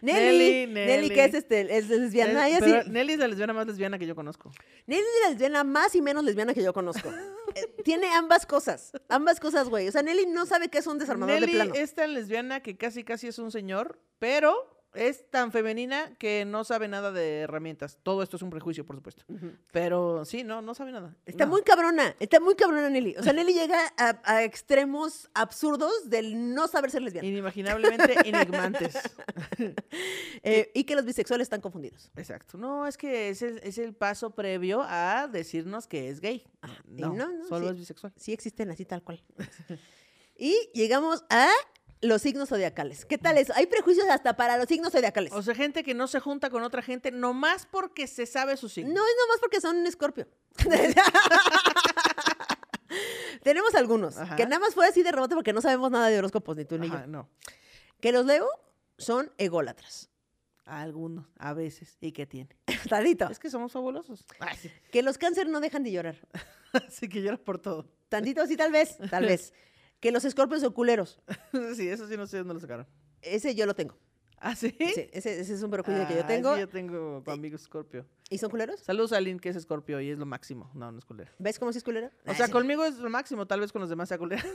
Nelly, Nelly, Nelly, que es, Nelly. este, es lesbiana. Ella pero sí. Nelly es la lesbiana más lesbiana que yo conozco. Nelly es la lesbiana más y menos lesbiana que yo conozco. Eh, tiene ambas cosas. Ambas cosas, güey. O sea, Nelly no sabe qué es un desarmador Nelly de plano. es tan lesbiana que casi casi es un señor, pero es tan femenina que no sabe nada de herramientas. Todo esto es un prejuicio, por supuesto. Pero sí, no, no sabe nada. Está No. muy cabrona, está muy cabrona Nelly. O sea, Nelly llega a, a extremos absurdos del no saber ser lesbiana. Inimaginablemente enigmantes. Eh, y que los bisexuales están confundidos. Exacto. No, es que es el, es el paso previo a decirnos que es gay. y No, no, no, solo sí. es bisexual. Sí existen así tal cual. y llegamos a los signos zodiacales. ¿Qué tal eso? Hay prejuicios hasta para los signos zodiacales. O sea, gente que no se junta con otra gente nomás porque se sabe su signo. No es nomás porque son un escorpio. Tenemos algunos Ajá. que nada más fue así de rebote porque no sabemos nada de horóscopos, ni tú ni yo. no. Que los Leo son ególatras. Algunos, a veces. ¿Y qué tiene? Tantito. Es que somos fabulosos. Ay, sí. Que los cáncer no dejan de llorar. Así que lloras por todo. Tantito sí, tal vez, tal vez. Que los escorpios son culeros. sí, eso sí no sé dónde lo sacaron. Ese yo lo tengo. ¿Ah, sí? Sí, ese, ese es un prejuicio que yo Ah, tengo. sí, yo tengo con amigos Scorpio. ¿Y son culeros? Saludos a Lynn, que es Scorpio y es lo máximo. No, no es culera. ¿Ves cómo sí es culero? O Ah, sea, sí. conmigo es lo máximo, tal vez con los demás sea culera.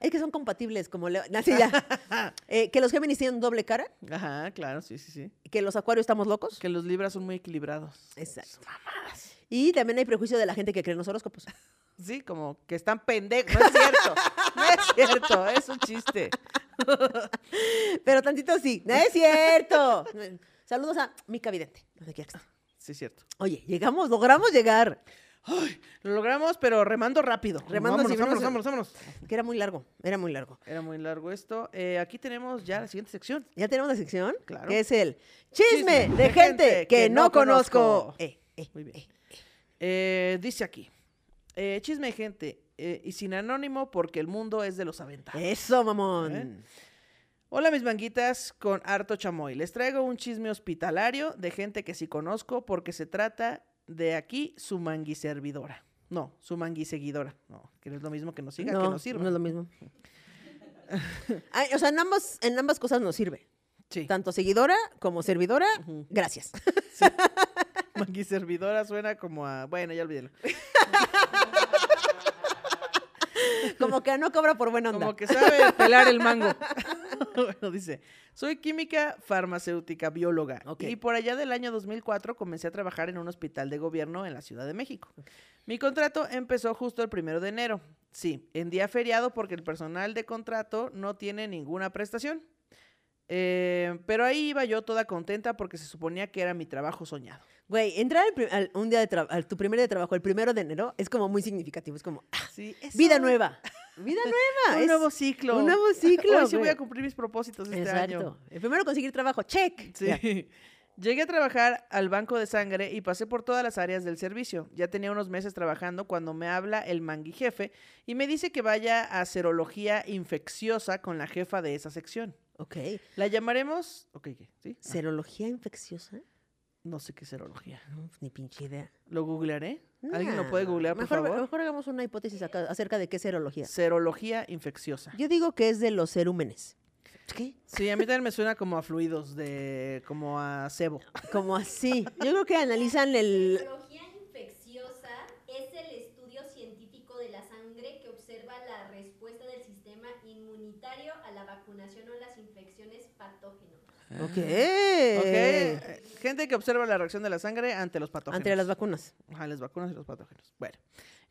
Es que son compatibles como Leo. Sí, ya. Eh, que los Géminis tienen doble cara. Ajá, claro, sí, sí, sí. Que los Acuarios estamos locos. Que los libras son muy equilibrados. Exacto. Y también hay prejuicio de la gente que cree en los horóscopos. Sí, como que están pendejos. No es cierto. No es cierto. Es un chiste. Pero tantito sí. ¡No es cierto! Saludos a Mica Vidente. donde quiera que esté. Sí, es cierto. Oye, llegamos, logramos llegar. Lo logramos, pero remando rápido. Remando vámonos, vámonos, vámonos. vámonos, vámonos. Que era muy largo, era muy largo. Era muy largo esto. Eh, aquí tenemos ya la siguiente sección. Ya tenemos la sección, Claro. que es el chisme, de, gente, que, no conozco. Eh, eh, Muy bien. Eh. Dice aquí. eh, chisme gente. eh, y sin anónimo porque el mundo es de los aventados. Eso, mamón. Hola mis manguitas con harto chamoy. Les traigo un chisme hospitalario de gente que sí conozco porque se trata de aquí su mangui servidora. No, su mangui seguidora. No, que no es lo mismo que nos siga, que no, nos sirva. no es lo mismo. Ay, o sea, en ambas, en ambas cosas nos sirve. Sí. Tanto seguidora como servidora, gracias. Mangui servidora suena como a. Bueno, ya olvídelo. como que no cobra por buena onda. Como que sabe pelar el mango. bueno, dice, soy química farmacéutica bióloga Ok. y por allá del año 2004 comencé a trabajar en un hospital de gobierno en la Ciudad de México. Mi contrato empezó justo el primero de enero. Sí, en día feriado porque el personal de contrato no tiene ninguna prestación. Eh, pero ahí iba yo toda contenta porque se suponía que era mi trabajo soñado. Güey, entrar al al- un día de al- tu primer día de trabajo, el primero de enero, es como muy significativo. Es como, ah, Sí, vida nueva. Vida nueva. Un es nuevo ciclo. Un nuevo ciclo. Hoy sí voy a cumplir mis propósitos este Exacto. año. El primero conseguir trabajo, check. Sí. Ya. Llegué a trabajar al banco de sangre y pasé por todas las áreas del servicio. Ya tenía unos meses trabajando cuando me habla el mangui jefe y me dice que vaya a serología infecciosa con la jefa de esa sección. Ok. La llamaremos. Ok, ¿qué? ¿Sí? Ah, ¿Serología infecciosa? No sé qué es serología. No, pues, ni pinche idea. ¿Lo googlearé? ¿Alguien lo puede Nah, googlear, por mejor, favor? Mejor hagamos una hipótesis acá acerca de qué es serología. Serología infecciosa. Yo digo que es de los cerúmenes. ¿Qué? Sí, a mí también me suena como a fluidos, de como a sebo. Como así. Yo creo que analizan el... Serología infecciosa es el estudio científico de la sangre que observa la respuesta del sistema inmunitario a la vacunación o las infecciones patógenas. Ok. Ok, eh, gente que observa la reacción de la sangre ante los patógenos. Ante las vacunas. Ajá, las vacunas y los patógenos. Bueno,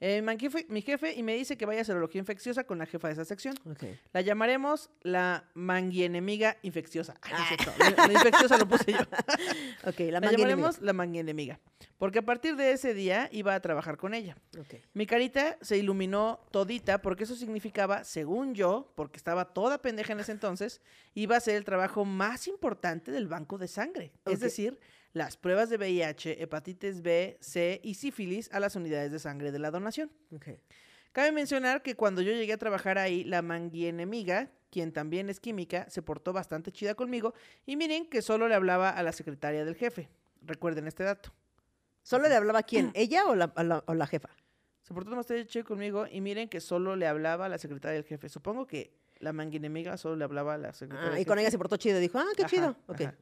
eh, mi jefe- mi jefe y me dice que vaya a serología infecciosa con la jefa de esa sección. Ok. La llamaremos la manguienemiga infecciosa. Ay, no es cierto, La, la infecciosa lo puse yo. Ok, la La, llamaremos la manguienemiga. Porque a partir de ese día iba a trabajar con ella. Ok. Mi carita se iluminó todita porque eso significaba, según yo, porque estaba toda pendeja en ese entonces, iba a ser el trabajo más importante del banco de sangre. Es decir, las pruebas de VIH, hepatitis B, C y sífilis a las unidades de sangre de la donación. Ok. Cabe mencionar que cuando yo llegué a trabajar ahí, la manguienemiga, quien también es química, se portó bastante chida conmigo y miren que solo le hablaba a la secretaria del jefe. Recuerden este dato. ¿Solo le hablaba a quién? ¿Ella o la, o la- o la jefa? Se portó bastante chido conmigo y miren que solo le hablaba a la secretaria del jefe. Supongo que la manguinemiga solo le hablaba a la secretaria Ah, y con ella se portó chido. Dijo, ah, qué Ajá, chido. Ok. ajá.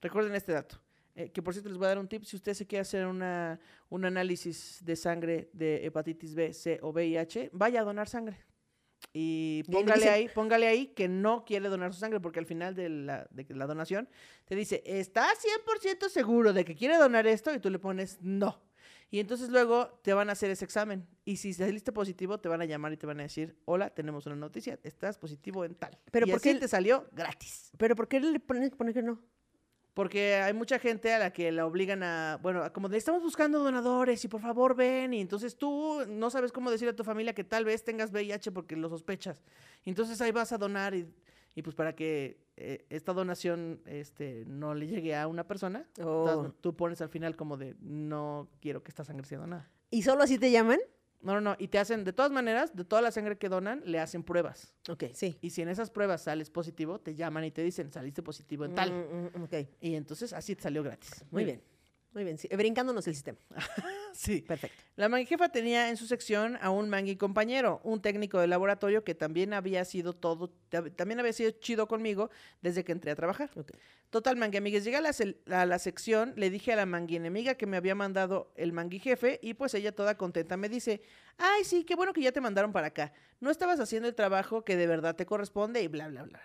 Recuerden este dato. eh, que por cierto les voy a dar un tip. Si usted se quiere hacer una, un análisis de sangre de hepatitis B, C o VIH, vaya a donar sangre. Y póngale ahí, póngale ahí que no quiere donar su sangre, porque al final de la, de la donación te dice, ¿estás 100% seguro de que quiere donar esto? Y tú le pones no. Y entonces luego te van a hacer ese examen. Y si saliste positivo, te van a llamar y te van a decir, hola, tenemos una noticia, estás positivo en tal. Pero y ¿por así qué- te salió gratis. Pero ¿por qué le ponen que no? Porque hay mucha gente a la que la obligan a, bueno, como de estamos buscando donadores y por favor ven. Y entonces tú no sabes cómo decir a tu familia que tal vez tengas VIH porque lo sospechas. Y entonces ahí vas a donar y, y pues para que eh, esta donación este, no le llegue a una persona, Oh. tú pones al final como de no quiero que esta sangre sea donada. ¿Y solo así te llaman? No, no, no. Y te hacen, de todas maneras, de toda la sangre que donan, le hacen pruebas. Ok, sí. Y si en esas pruebas sales positivo, te llaman y te dicen, saliste positivo en tal. Mm, mm, ok, Y entonces así te salió gratis. muy bien. Muy bien, sí. brincándonos el sistema. Sí. Perfecto. La manjefa tenía en su sección a un mangui compañero, un técnico de laboratorio que también había sido todo, también había sido chido conmigo desde que entré a trabajar. Total, mangui amigues, llegué a la, a la sección, le dije a la mangui enemiga que me había mandado el mangui jefe y pues ella toda contenta me dice, ay sí, qué bueno que ya te mandaron para acá, no estabas haciendo el trabajo que de verdad te corresponde y bla, bla, bla.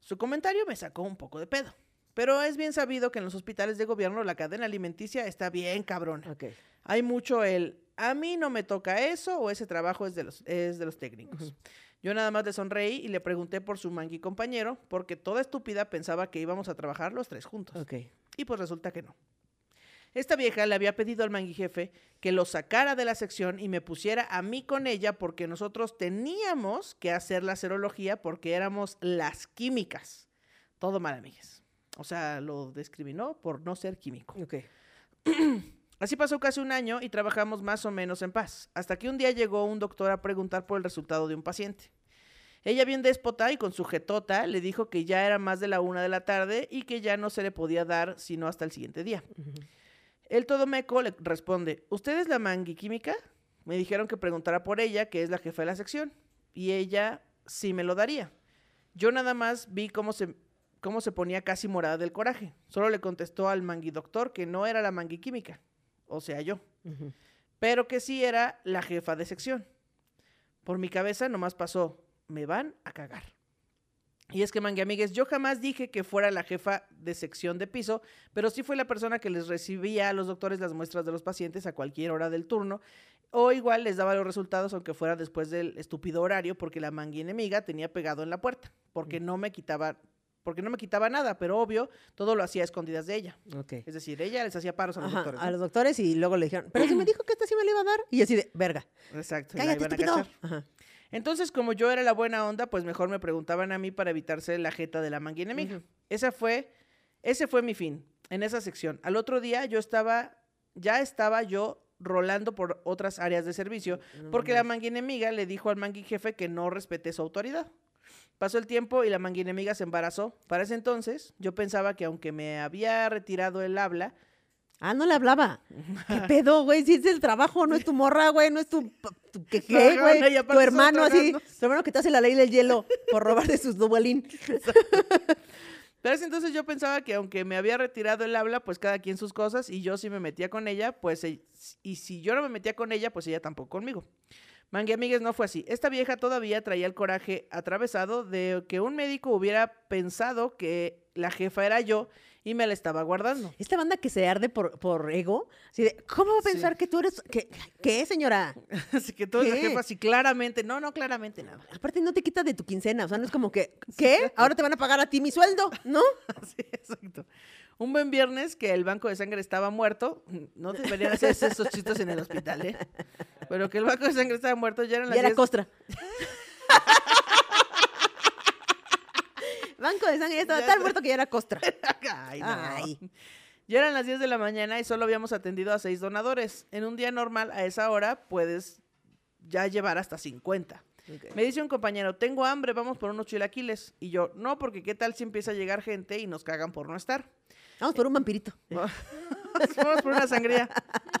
Su comentario me sacó un poco de pedo. Pero es bien sabido que en los hospitales de gobierno la cadena alimenticia está bien cabrona. Ok. Hay mucho el, a mí no me toca eso o ese trabajo es de los, es de los técnicos. Yo nada más le sonreí y le pregunté por su mangui compañero, porque toda estúpida pensaba que íbamos a trabajar los tres juntos. Ok. Y pues resulta que no. Esta vieja le había pedido al mangui jefe que lo sacara de la sección y me pusiera a mí con ella porque nosotros teníamos que hacer la serología porque éramos las químicas. Todo mal, amigues. O sea, lo discriminó por no ser químico. Ok. Así pasó casi un año y trabajamos más o menos en paz, hasta que un día llegó un doctor a preguntar por el resultado de un paciente. Ella bien déspota y con su jetota le dijo que ya era más de la una de la tarde y que ya no se le podía dar sino hasta el siguiente día. El todo meco le responde, ¿usted es la mangui química? Me dijeron que preguntara por ella, que es la jefa de la sección, y ella sí me lo daría. Yo nada más vi cómo se, cómo se ponía casi morada del coraje. Solo le contestó al mangui doctor que no era la mangui química, o sea yo, pero que sí era la jefa de sección. Por mi cabeza nomás pasó, me van a cagar. Y es que, mangue amigues, yo jamás dije que fuera la jefa de sección de piso, pero sí fue la persona que les recibía a los doctores las muestras de los pacientes a cualquier hora del turno, o igual les daba los resultados aunque fuera después del estúpido horario, porque la mangui enemiga tenía pegado en la puerta, porque no me quitaba porque no me quitaba nada, pero obvio, todo lo hacía a escondidas de ella. Ok. Es decir, ella les hacía paros a los Ajá, doctores. a ¿no? los doctores y luego le dijeron, pero si me dijo que esta sí me la iba a dar. Y así de, verga. Exacto, la Cállate, iban a estúpido. Entonces, como yo era la buena onda, pues mejor me preguntaban a mí para evitarse la jeta de la mangue enemiga. Esa fue, ese fue mi fin en esa sección. Al otro día yo estaba, ya estaba yo rolando por otras áreas de servicio, porque la mangue enemiga le dijo al mangui jefe que no respete su autoridad. Pasó el tiempo y la mangue enemiga se embarazó. Para ese entonces, yo pensaba que aunque me había retirado el habla, Ah, no le hablaba. ¿Qué pedo, güey? Si es el trabajo, no es tu morra, güey, no es tu... tu ¿Qué, qué, güey? Tu hermano así, tu hermano que te hace la ley del hielo por robar de sus dubalín. Pero ese entonces yo pensaba que aunque me había retirado el habla, pues cada quien sus cosas, y yo si me metía con ella, pues, e- y si yo no me metía con ella, pues ella tampoco conmigo. Mangue Amigues no fue así. Esta vieja todavía traía el coraje atravesado de que un médico hubiera pensado que la jefa era yo y me la estaba guardando. Esta banda que se arde por, por ego, así de, ¿cómo va a Sí. pensar que tú eres... que- ¿Qué, señora? Así que toda la ¿Qué? jefa así claramente, no, no, claramente nada. Aparte no te quita de tu quincena, o sea, no es como que, ¿qué? Ahora te van a pagar a ti mi sueldo, ¿no? Sí, exacto. Un buen viernes que el banco de sangre estaba muerto. No deberían hacer esos chistes en el hospital, ¿eh? Pero que el banco de sangre estaba muerto, ya eran las Y era 10 costra. Banco de sangre ya estaba Ya tan muerto que ya era costra. Ay, no. Ay. Ya eran las 10 de la mañana y solo habíamos atendido a seis donadores. En un día normal, a esa hora, puedes ya llevar hasta 50. Me dice un compañero, tengo hambre, vamos por unos chilaquiles. Y yo, no, porque qué tal si empieza a llegar gente y nos cagan por no estar. Vamos por un vampirito. Vamos por una sangría.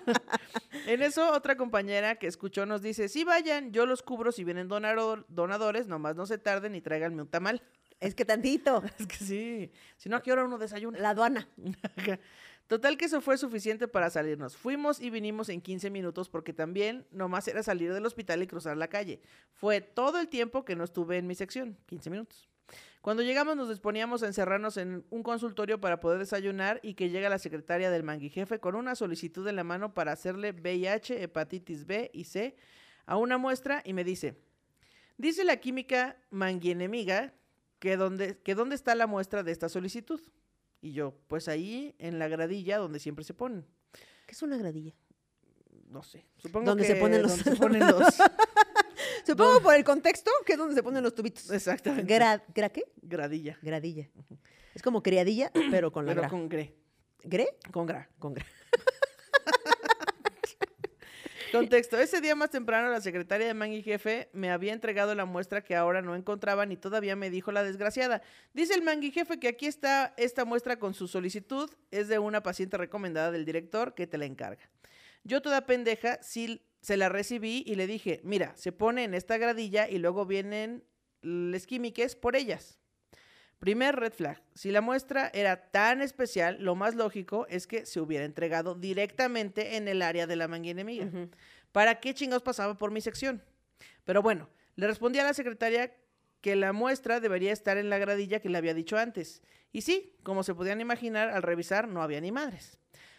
en eso, otra compañera que escuchó nos dice, sí vayan, yo los cubro si vienen donador- donadores, nomás no se tarden y tráiganme un tamal. Es que tantito. Es que sí, si no, ¿a qué hora uno desayuna? La aduana. Total que eso fue suficiente para salirnos. Fuimos y vinimos en 15 minutos porque también nomás era salir del hospital y cruzar la calle. Fue todo el tiempo que no estuve en mi sección, 15 minutos. Cuando llegamos nos disponíamos a encerrarnos en un consultorio para poder desayunar y que llega la secretaria del mangui jefe con una solicitud en la mano para hacerle VIH, hepatitis B y C a una muestra y me dice, dice la química manguienemiga que dónde, que dónde está la muestra de esta solicitud. Y yo, pues ahí en la gradilla donde siempre se ponen. ¿Qué es una gradilla? No sé. Supongo Donde que se ponen los- donde se ponen los. Supongo por el contexto que es donde se ponen los tubitos. Exactamente. Gra, ¿Gra qué? Gradilla. Gradilla. Es como criadilla, pero con la Pero gra. con gre. ¿Gre? Con gra. Con gra. Contexto. Ese día más temprano la secretaria de Mangui Jefe me había entregado la muestra que ahora no encontraban y todavía me dijo la desgraciada. Dice el Mangui Jefe que aquí está esta muestra con su solicitud. Es de una paciente recomendada del director que te la encarga. Yo toda pendeja sí se la recibí y le dije, mira, se pone en esta gradilla y luego vienen les químiques por ellas. Primer red flag. Si la muestra era tan especial, lo más lógico es que se hubiera entregado directamente en el área de la manguía enemiga. ¿Para qué chingados pasaba por mi sección? Pero bueno, le respondí a la secretaria que la muestra debería estar en la gradilla que le había dicho antes. Y sí, como se podían imaginar, al revisar no había ni madres.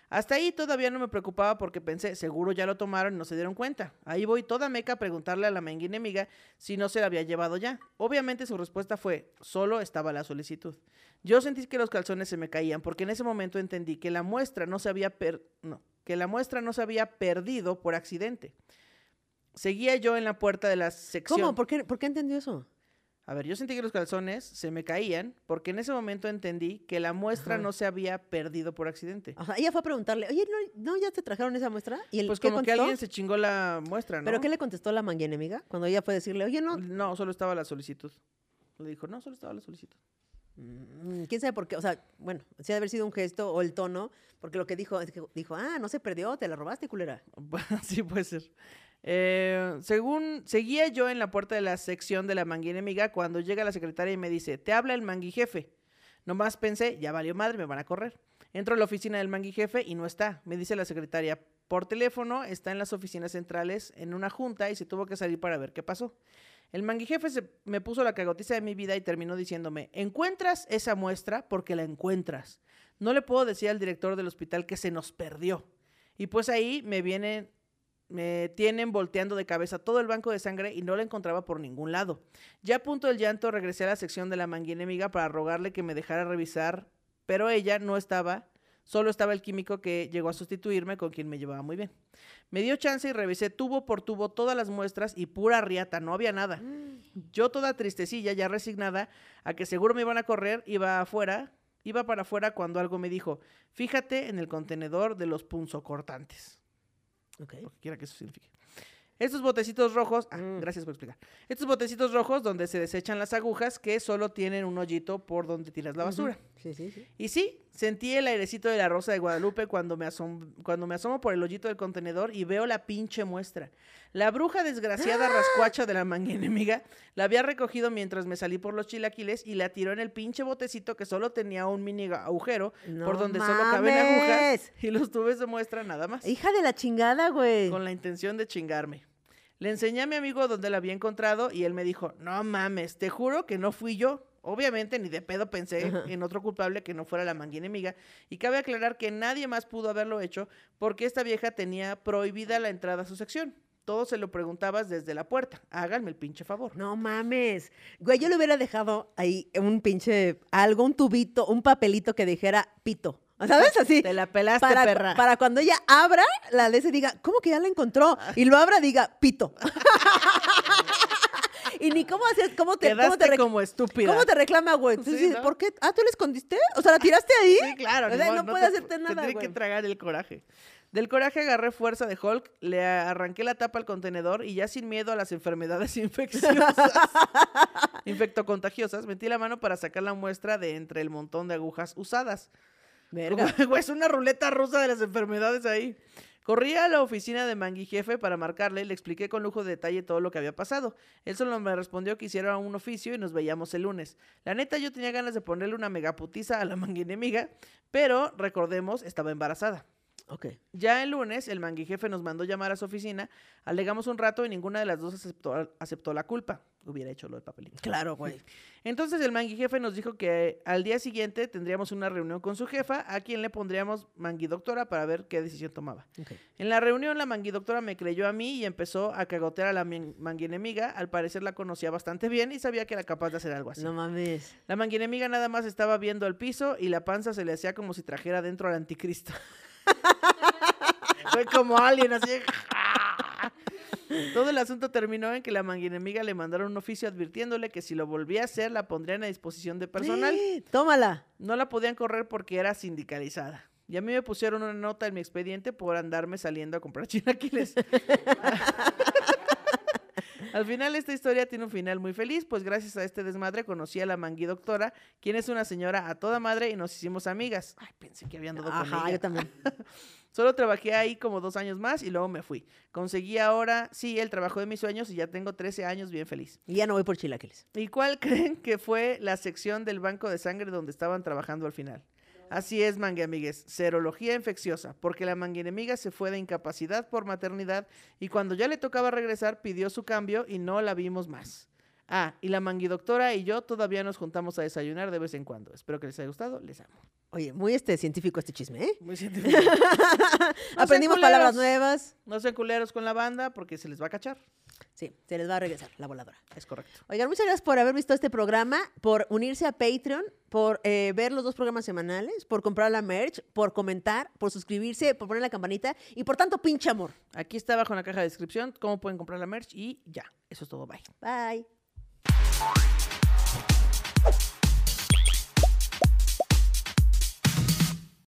Hasta ahí todavía no me preocupaba porque pensé, seguro ya lo tomaron y no se dieron cuenta. Ahí voy toda meca a preguntarle a la mengue enemiga si no se la había llevado ya. Obviamente su respuesta fue, solo estaba la solicitud. Yo sentí que los calzones se me caían porque en ese momento entendí que la muestra no se había no, que la muestra no se había perdido por accidente. Seguía yo en la puerta de la sección. ¿Cómo? ¿Por qué, ¿Por qué entendió eso? A ver, yo sentí que los calzones se me caían porque en ese momento entendí que la muestra Ajá. no se había perdido por accidente. O sea, ella fue a preguntarle, oye, ¿no, no ya te trajeron esa muestra? ¿Y el Pues como que alguien se chingó la muestra, ¿no? ¿Pero qué le contestó la manguía enemiga? Cuando ella fue a decirle, oye, no, No, solo estaba la solicitud. Le dijo, no, solo estaba la solicitud. Mm, quién sabe por qué, o sea, bueno, sí ha de haber sido un gesto o el tono, porque lo que dijo es que dijo, ah, no se perdió, te la robaste, culera. sí puede ser. Eh, según seguía yo en la puerta de la sección de la mangui enemiga cuando llega la secretaria y me dice, te habla el mangui jefe. Nomás pensé, ya valió madre, me van a correr. Entro a la oficina del mangui jefe y no está. Me dice la secretaria, por teléfono está en las oficinas centrales en una junta y se tuvo que salir para ver qué pasó. El mangui jefe se, me puso la cagotiza de mi vida y terminó diciéndome, encuentras esa muestra porque la encuentras. No le puedo decir al director del hospital que se nos perdió. Y pues ahí me vienen Me tienen volteando de cabeza todo el banco de sangre y no la encontraba por ningún lado. Ya a punto del llanto, regresé a la sección de la manguinemiga para rogarle que me dejara revisar, pero ella no estaba, solo estaba el químico que llegó a sustituirme con quien me llevaba muy bien. Me dio chance y revisé tubo por tubo todas las muestras y pura riata, no había nada. Yo toda tristecilla, ya resignada a que seguro me iban a correr, iba afuera, iba para afuera cuando algo me dijo, fíjate en el contenedor de los punzocortantes Ok. lo que quiera que eso signifique. Estos botecitos rojos, ah, Mm. gracias por explicar. Estos botecitos rojos donde se desechan las agujas que solo tienen un hoyito por donde tiras la basura. Sí, sí, sí. Y sí, sentí el airecito de la rosa de Guadalupe cuando me, asom- cuando me asomo por el hoyito del contenedor y veo la pinche muestra. La bruja desgraciada rascuacha de la manguinemiga la había recogido mientras me salí por los chilaquiles y la tiró en el pinche botecito que solo tenía un mini agujero por donde solo caben agujas y los tubes de muestra nada más Hija de la chingada, güey. con la intención de chingarme. Le enseñé a mi amigo dónde la había encontrado y él me dijo, no mames, te juro que no fui yo. Obviamente ni de pedo pensé en otro culpable que no fuera la manguinemiga. Y cabe aclarar que nadie más pudo haberlo hecho porque esta vieja tenía prohibida la entrada a su sección. Todo se lo preguntabas desde la puerta. Háganme el pinche favor. No mames. Güey, yo le hubiera dejado ahí un pinche, algo, un tubito, un papelito que dijera pito. ¿Sabes? Así. Te la pelaste, para, perra. para cuando ella abra la de ese diga, ¿cómo que ya la encontró? Y lo abra, diga, pito. y ni cómo hacer, cómo te, cómo te, como estúpida. ¿cómo te reclama, güey? Entonces, Sí, ¿no? ¿por qué? Ah, ¿tú la escondiste? O sea, ¿la tiraste ahí? Sí, claro. O ni sea, modo, no puede te- hacerte nada, güey. que tragar el coraje. Del coraje agarré fuerza de Hulk, le arranqué la tapa al contenedor y ya sin miedo a las enfermedades infecciosas, infectocontagiosas, metí la mano para sacar la muestra de entre el montón de agujas usadas. Verga. Como, güey, es una ruleta rusa de las enfermedades ahí. Corrí a la oficina de Mangui Jefe para marcarle y le expliqué con lujo de detalle todo lo que había pasado. Él solo me respondió que hiciera un oficio y nos veíamos el lunes. La neta, yo tenía ganas de ponerle una megaputiza a la manguinemiga, pero recordemos, estaba embarazada. Ok. Ya el lunes, el mangui jefe nos mandó llamar a su oficina, alegamos un rato y ninguna de las dos aceptó, aceptó la culpa. Hubiera hecho lo de papelito. Claro, güey. Entonces el mangui jefe nos dijo que al día siguiente tendríamos una reunión con su jefa, a quien le pondríamos mangui doctora para ver qué decisión tomaba. Ok. En la reunión la mangui doctora me creyó a mí y empezó a cagotear a la mangui enemiga. Al parecer la conocía bastante bien y sabía que era capaz de hacer algo así. No mames. La mangui enemiga nada más estaba viendo el piso y la panza se le hacía como si trajera dentro al anticristo. Fue como alguien así. Todo el asunto terminó en que la manguinemiga le mandaron un oficio advirtiéndole que si lo volvía a hacer la pondrían a disposición de personal. Tómala. No la podían correr porque era sindicalizada. Y a mí me pusieron una nota en mi expediente por andarme saliendo a comprar chilaquiles. Al final esta historia tiene un final muy feliz, pues gracias a este desmadre conocí a la mangui doctora, quien es una señora a toda madre y nos hicimos amigas. Ay, pensé que había andado con Ajá, ella. yo también. Solo trabajé ahí como dos años más y luego me fui. Conseguí ahora, sí, el trabajo de mis sueños y ya tengo 13 años bien feliz. Y ya no voy por chilaquiles. ¿Y cuál creen que fue la sección del banco de sangre donde estaban trabajando al final? Así es, mangue amigues, serología infecciosa, porque la manguinemiga se fue de incapacidad por maternidad y cuando ya le tocaba regresar pidió su cambio y no la vimos más. Ah, y la manguidoctora y yo todavía nos juntamos a desayunar de vez en cuando. Espero que les haya gustado, les amo. Oye, muy este científico este chisme, ¿eh? Muy científico. No Aprendimos palabras nuevas. No sean culeros con la banda porque se les va a cachar. Sí, se les va a regresar la voladora. Es correcto. Oigan, muchas gracias por haber visto este programa, por unirse a Patreon, por eh, ver los dos programas semanales, por comprar la merch, por comentar, por suscribirse, por poner la campanita y por tanto pinche amor. Aquí está abajo en la caja de descripción cómo pueden comprar la merch y ya. Eso es todo. Bye. Bye.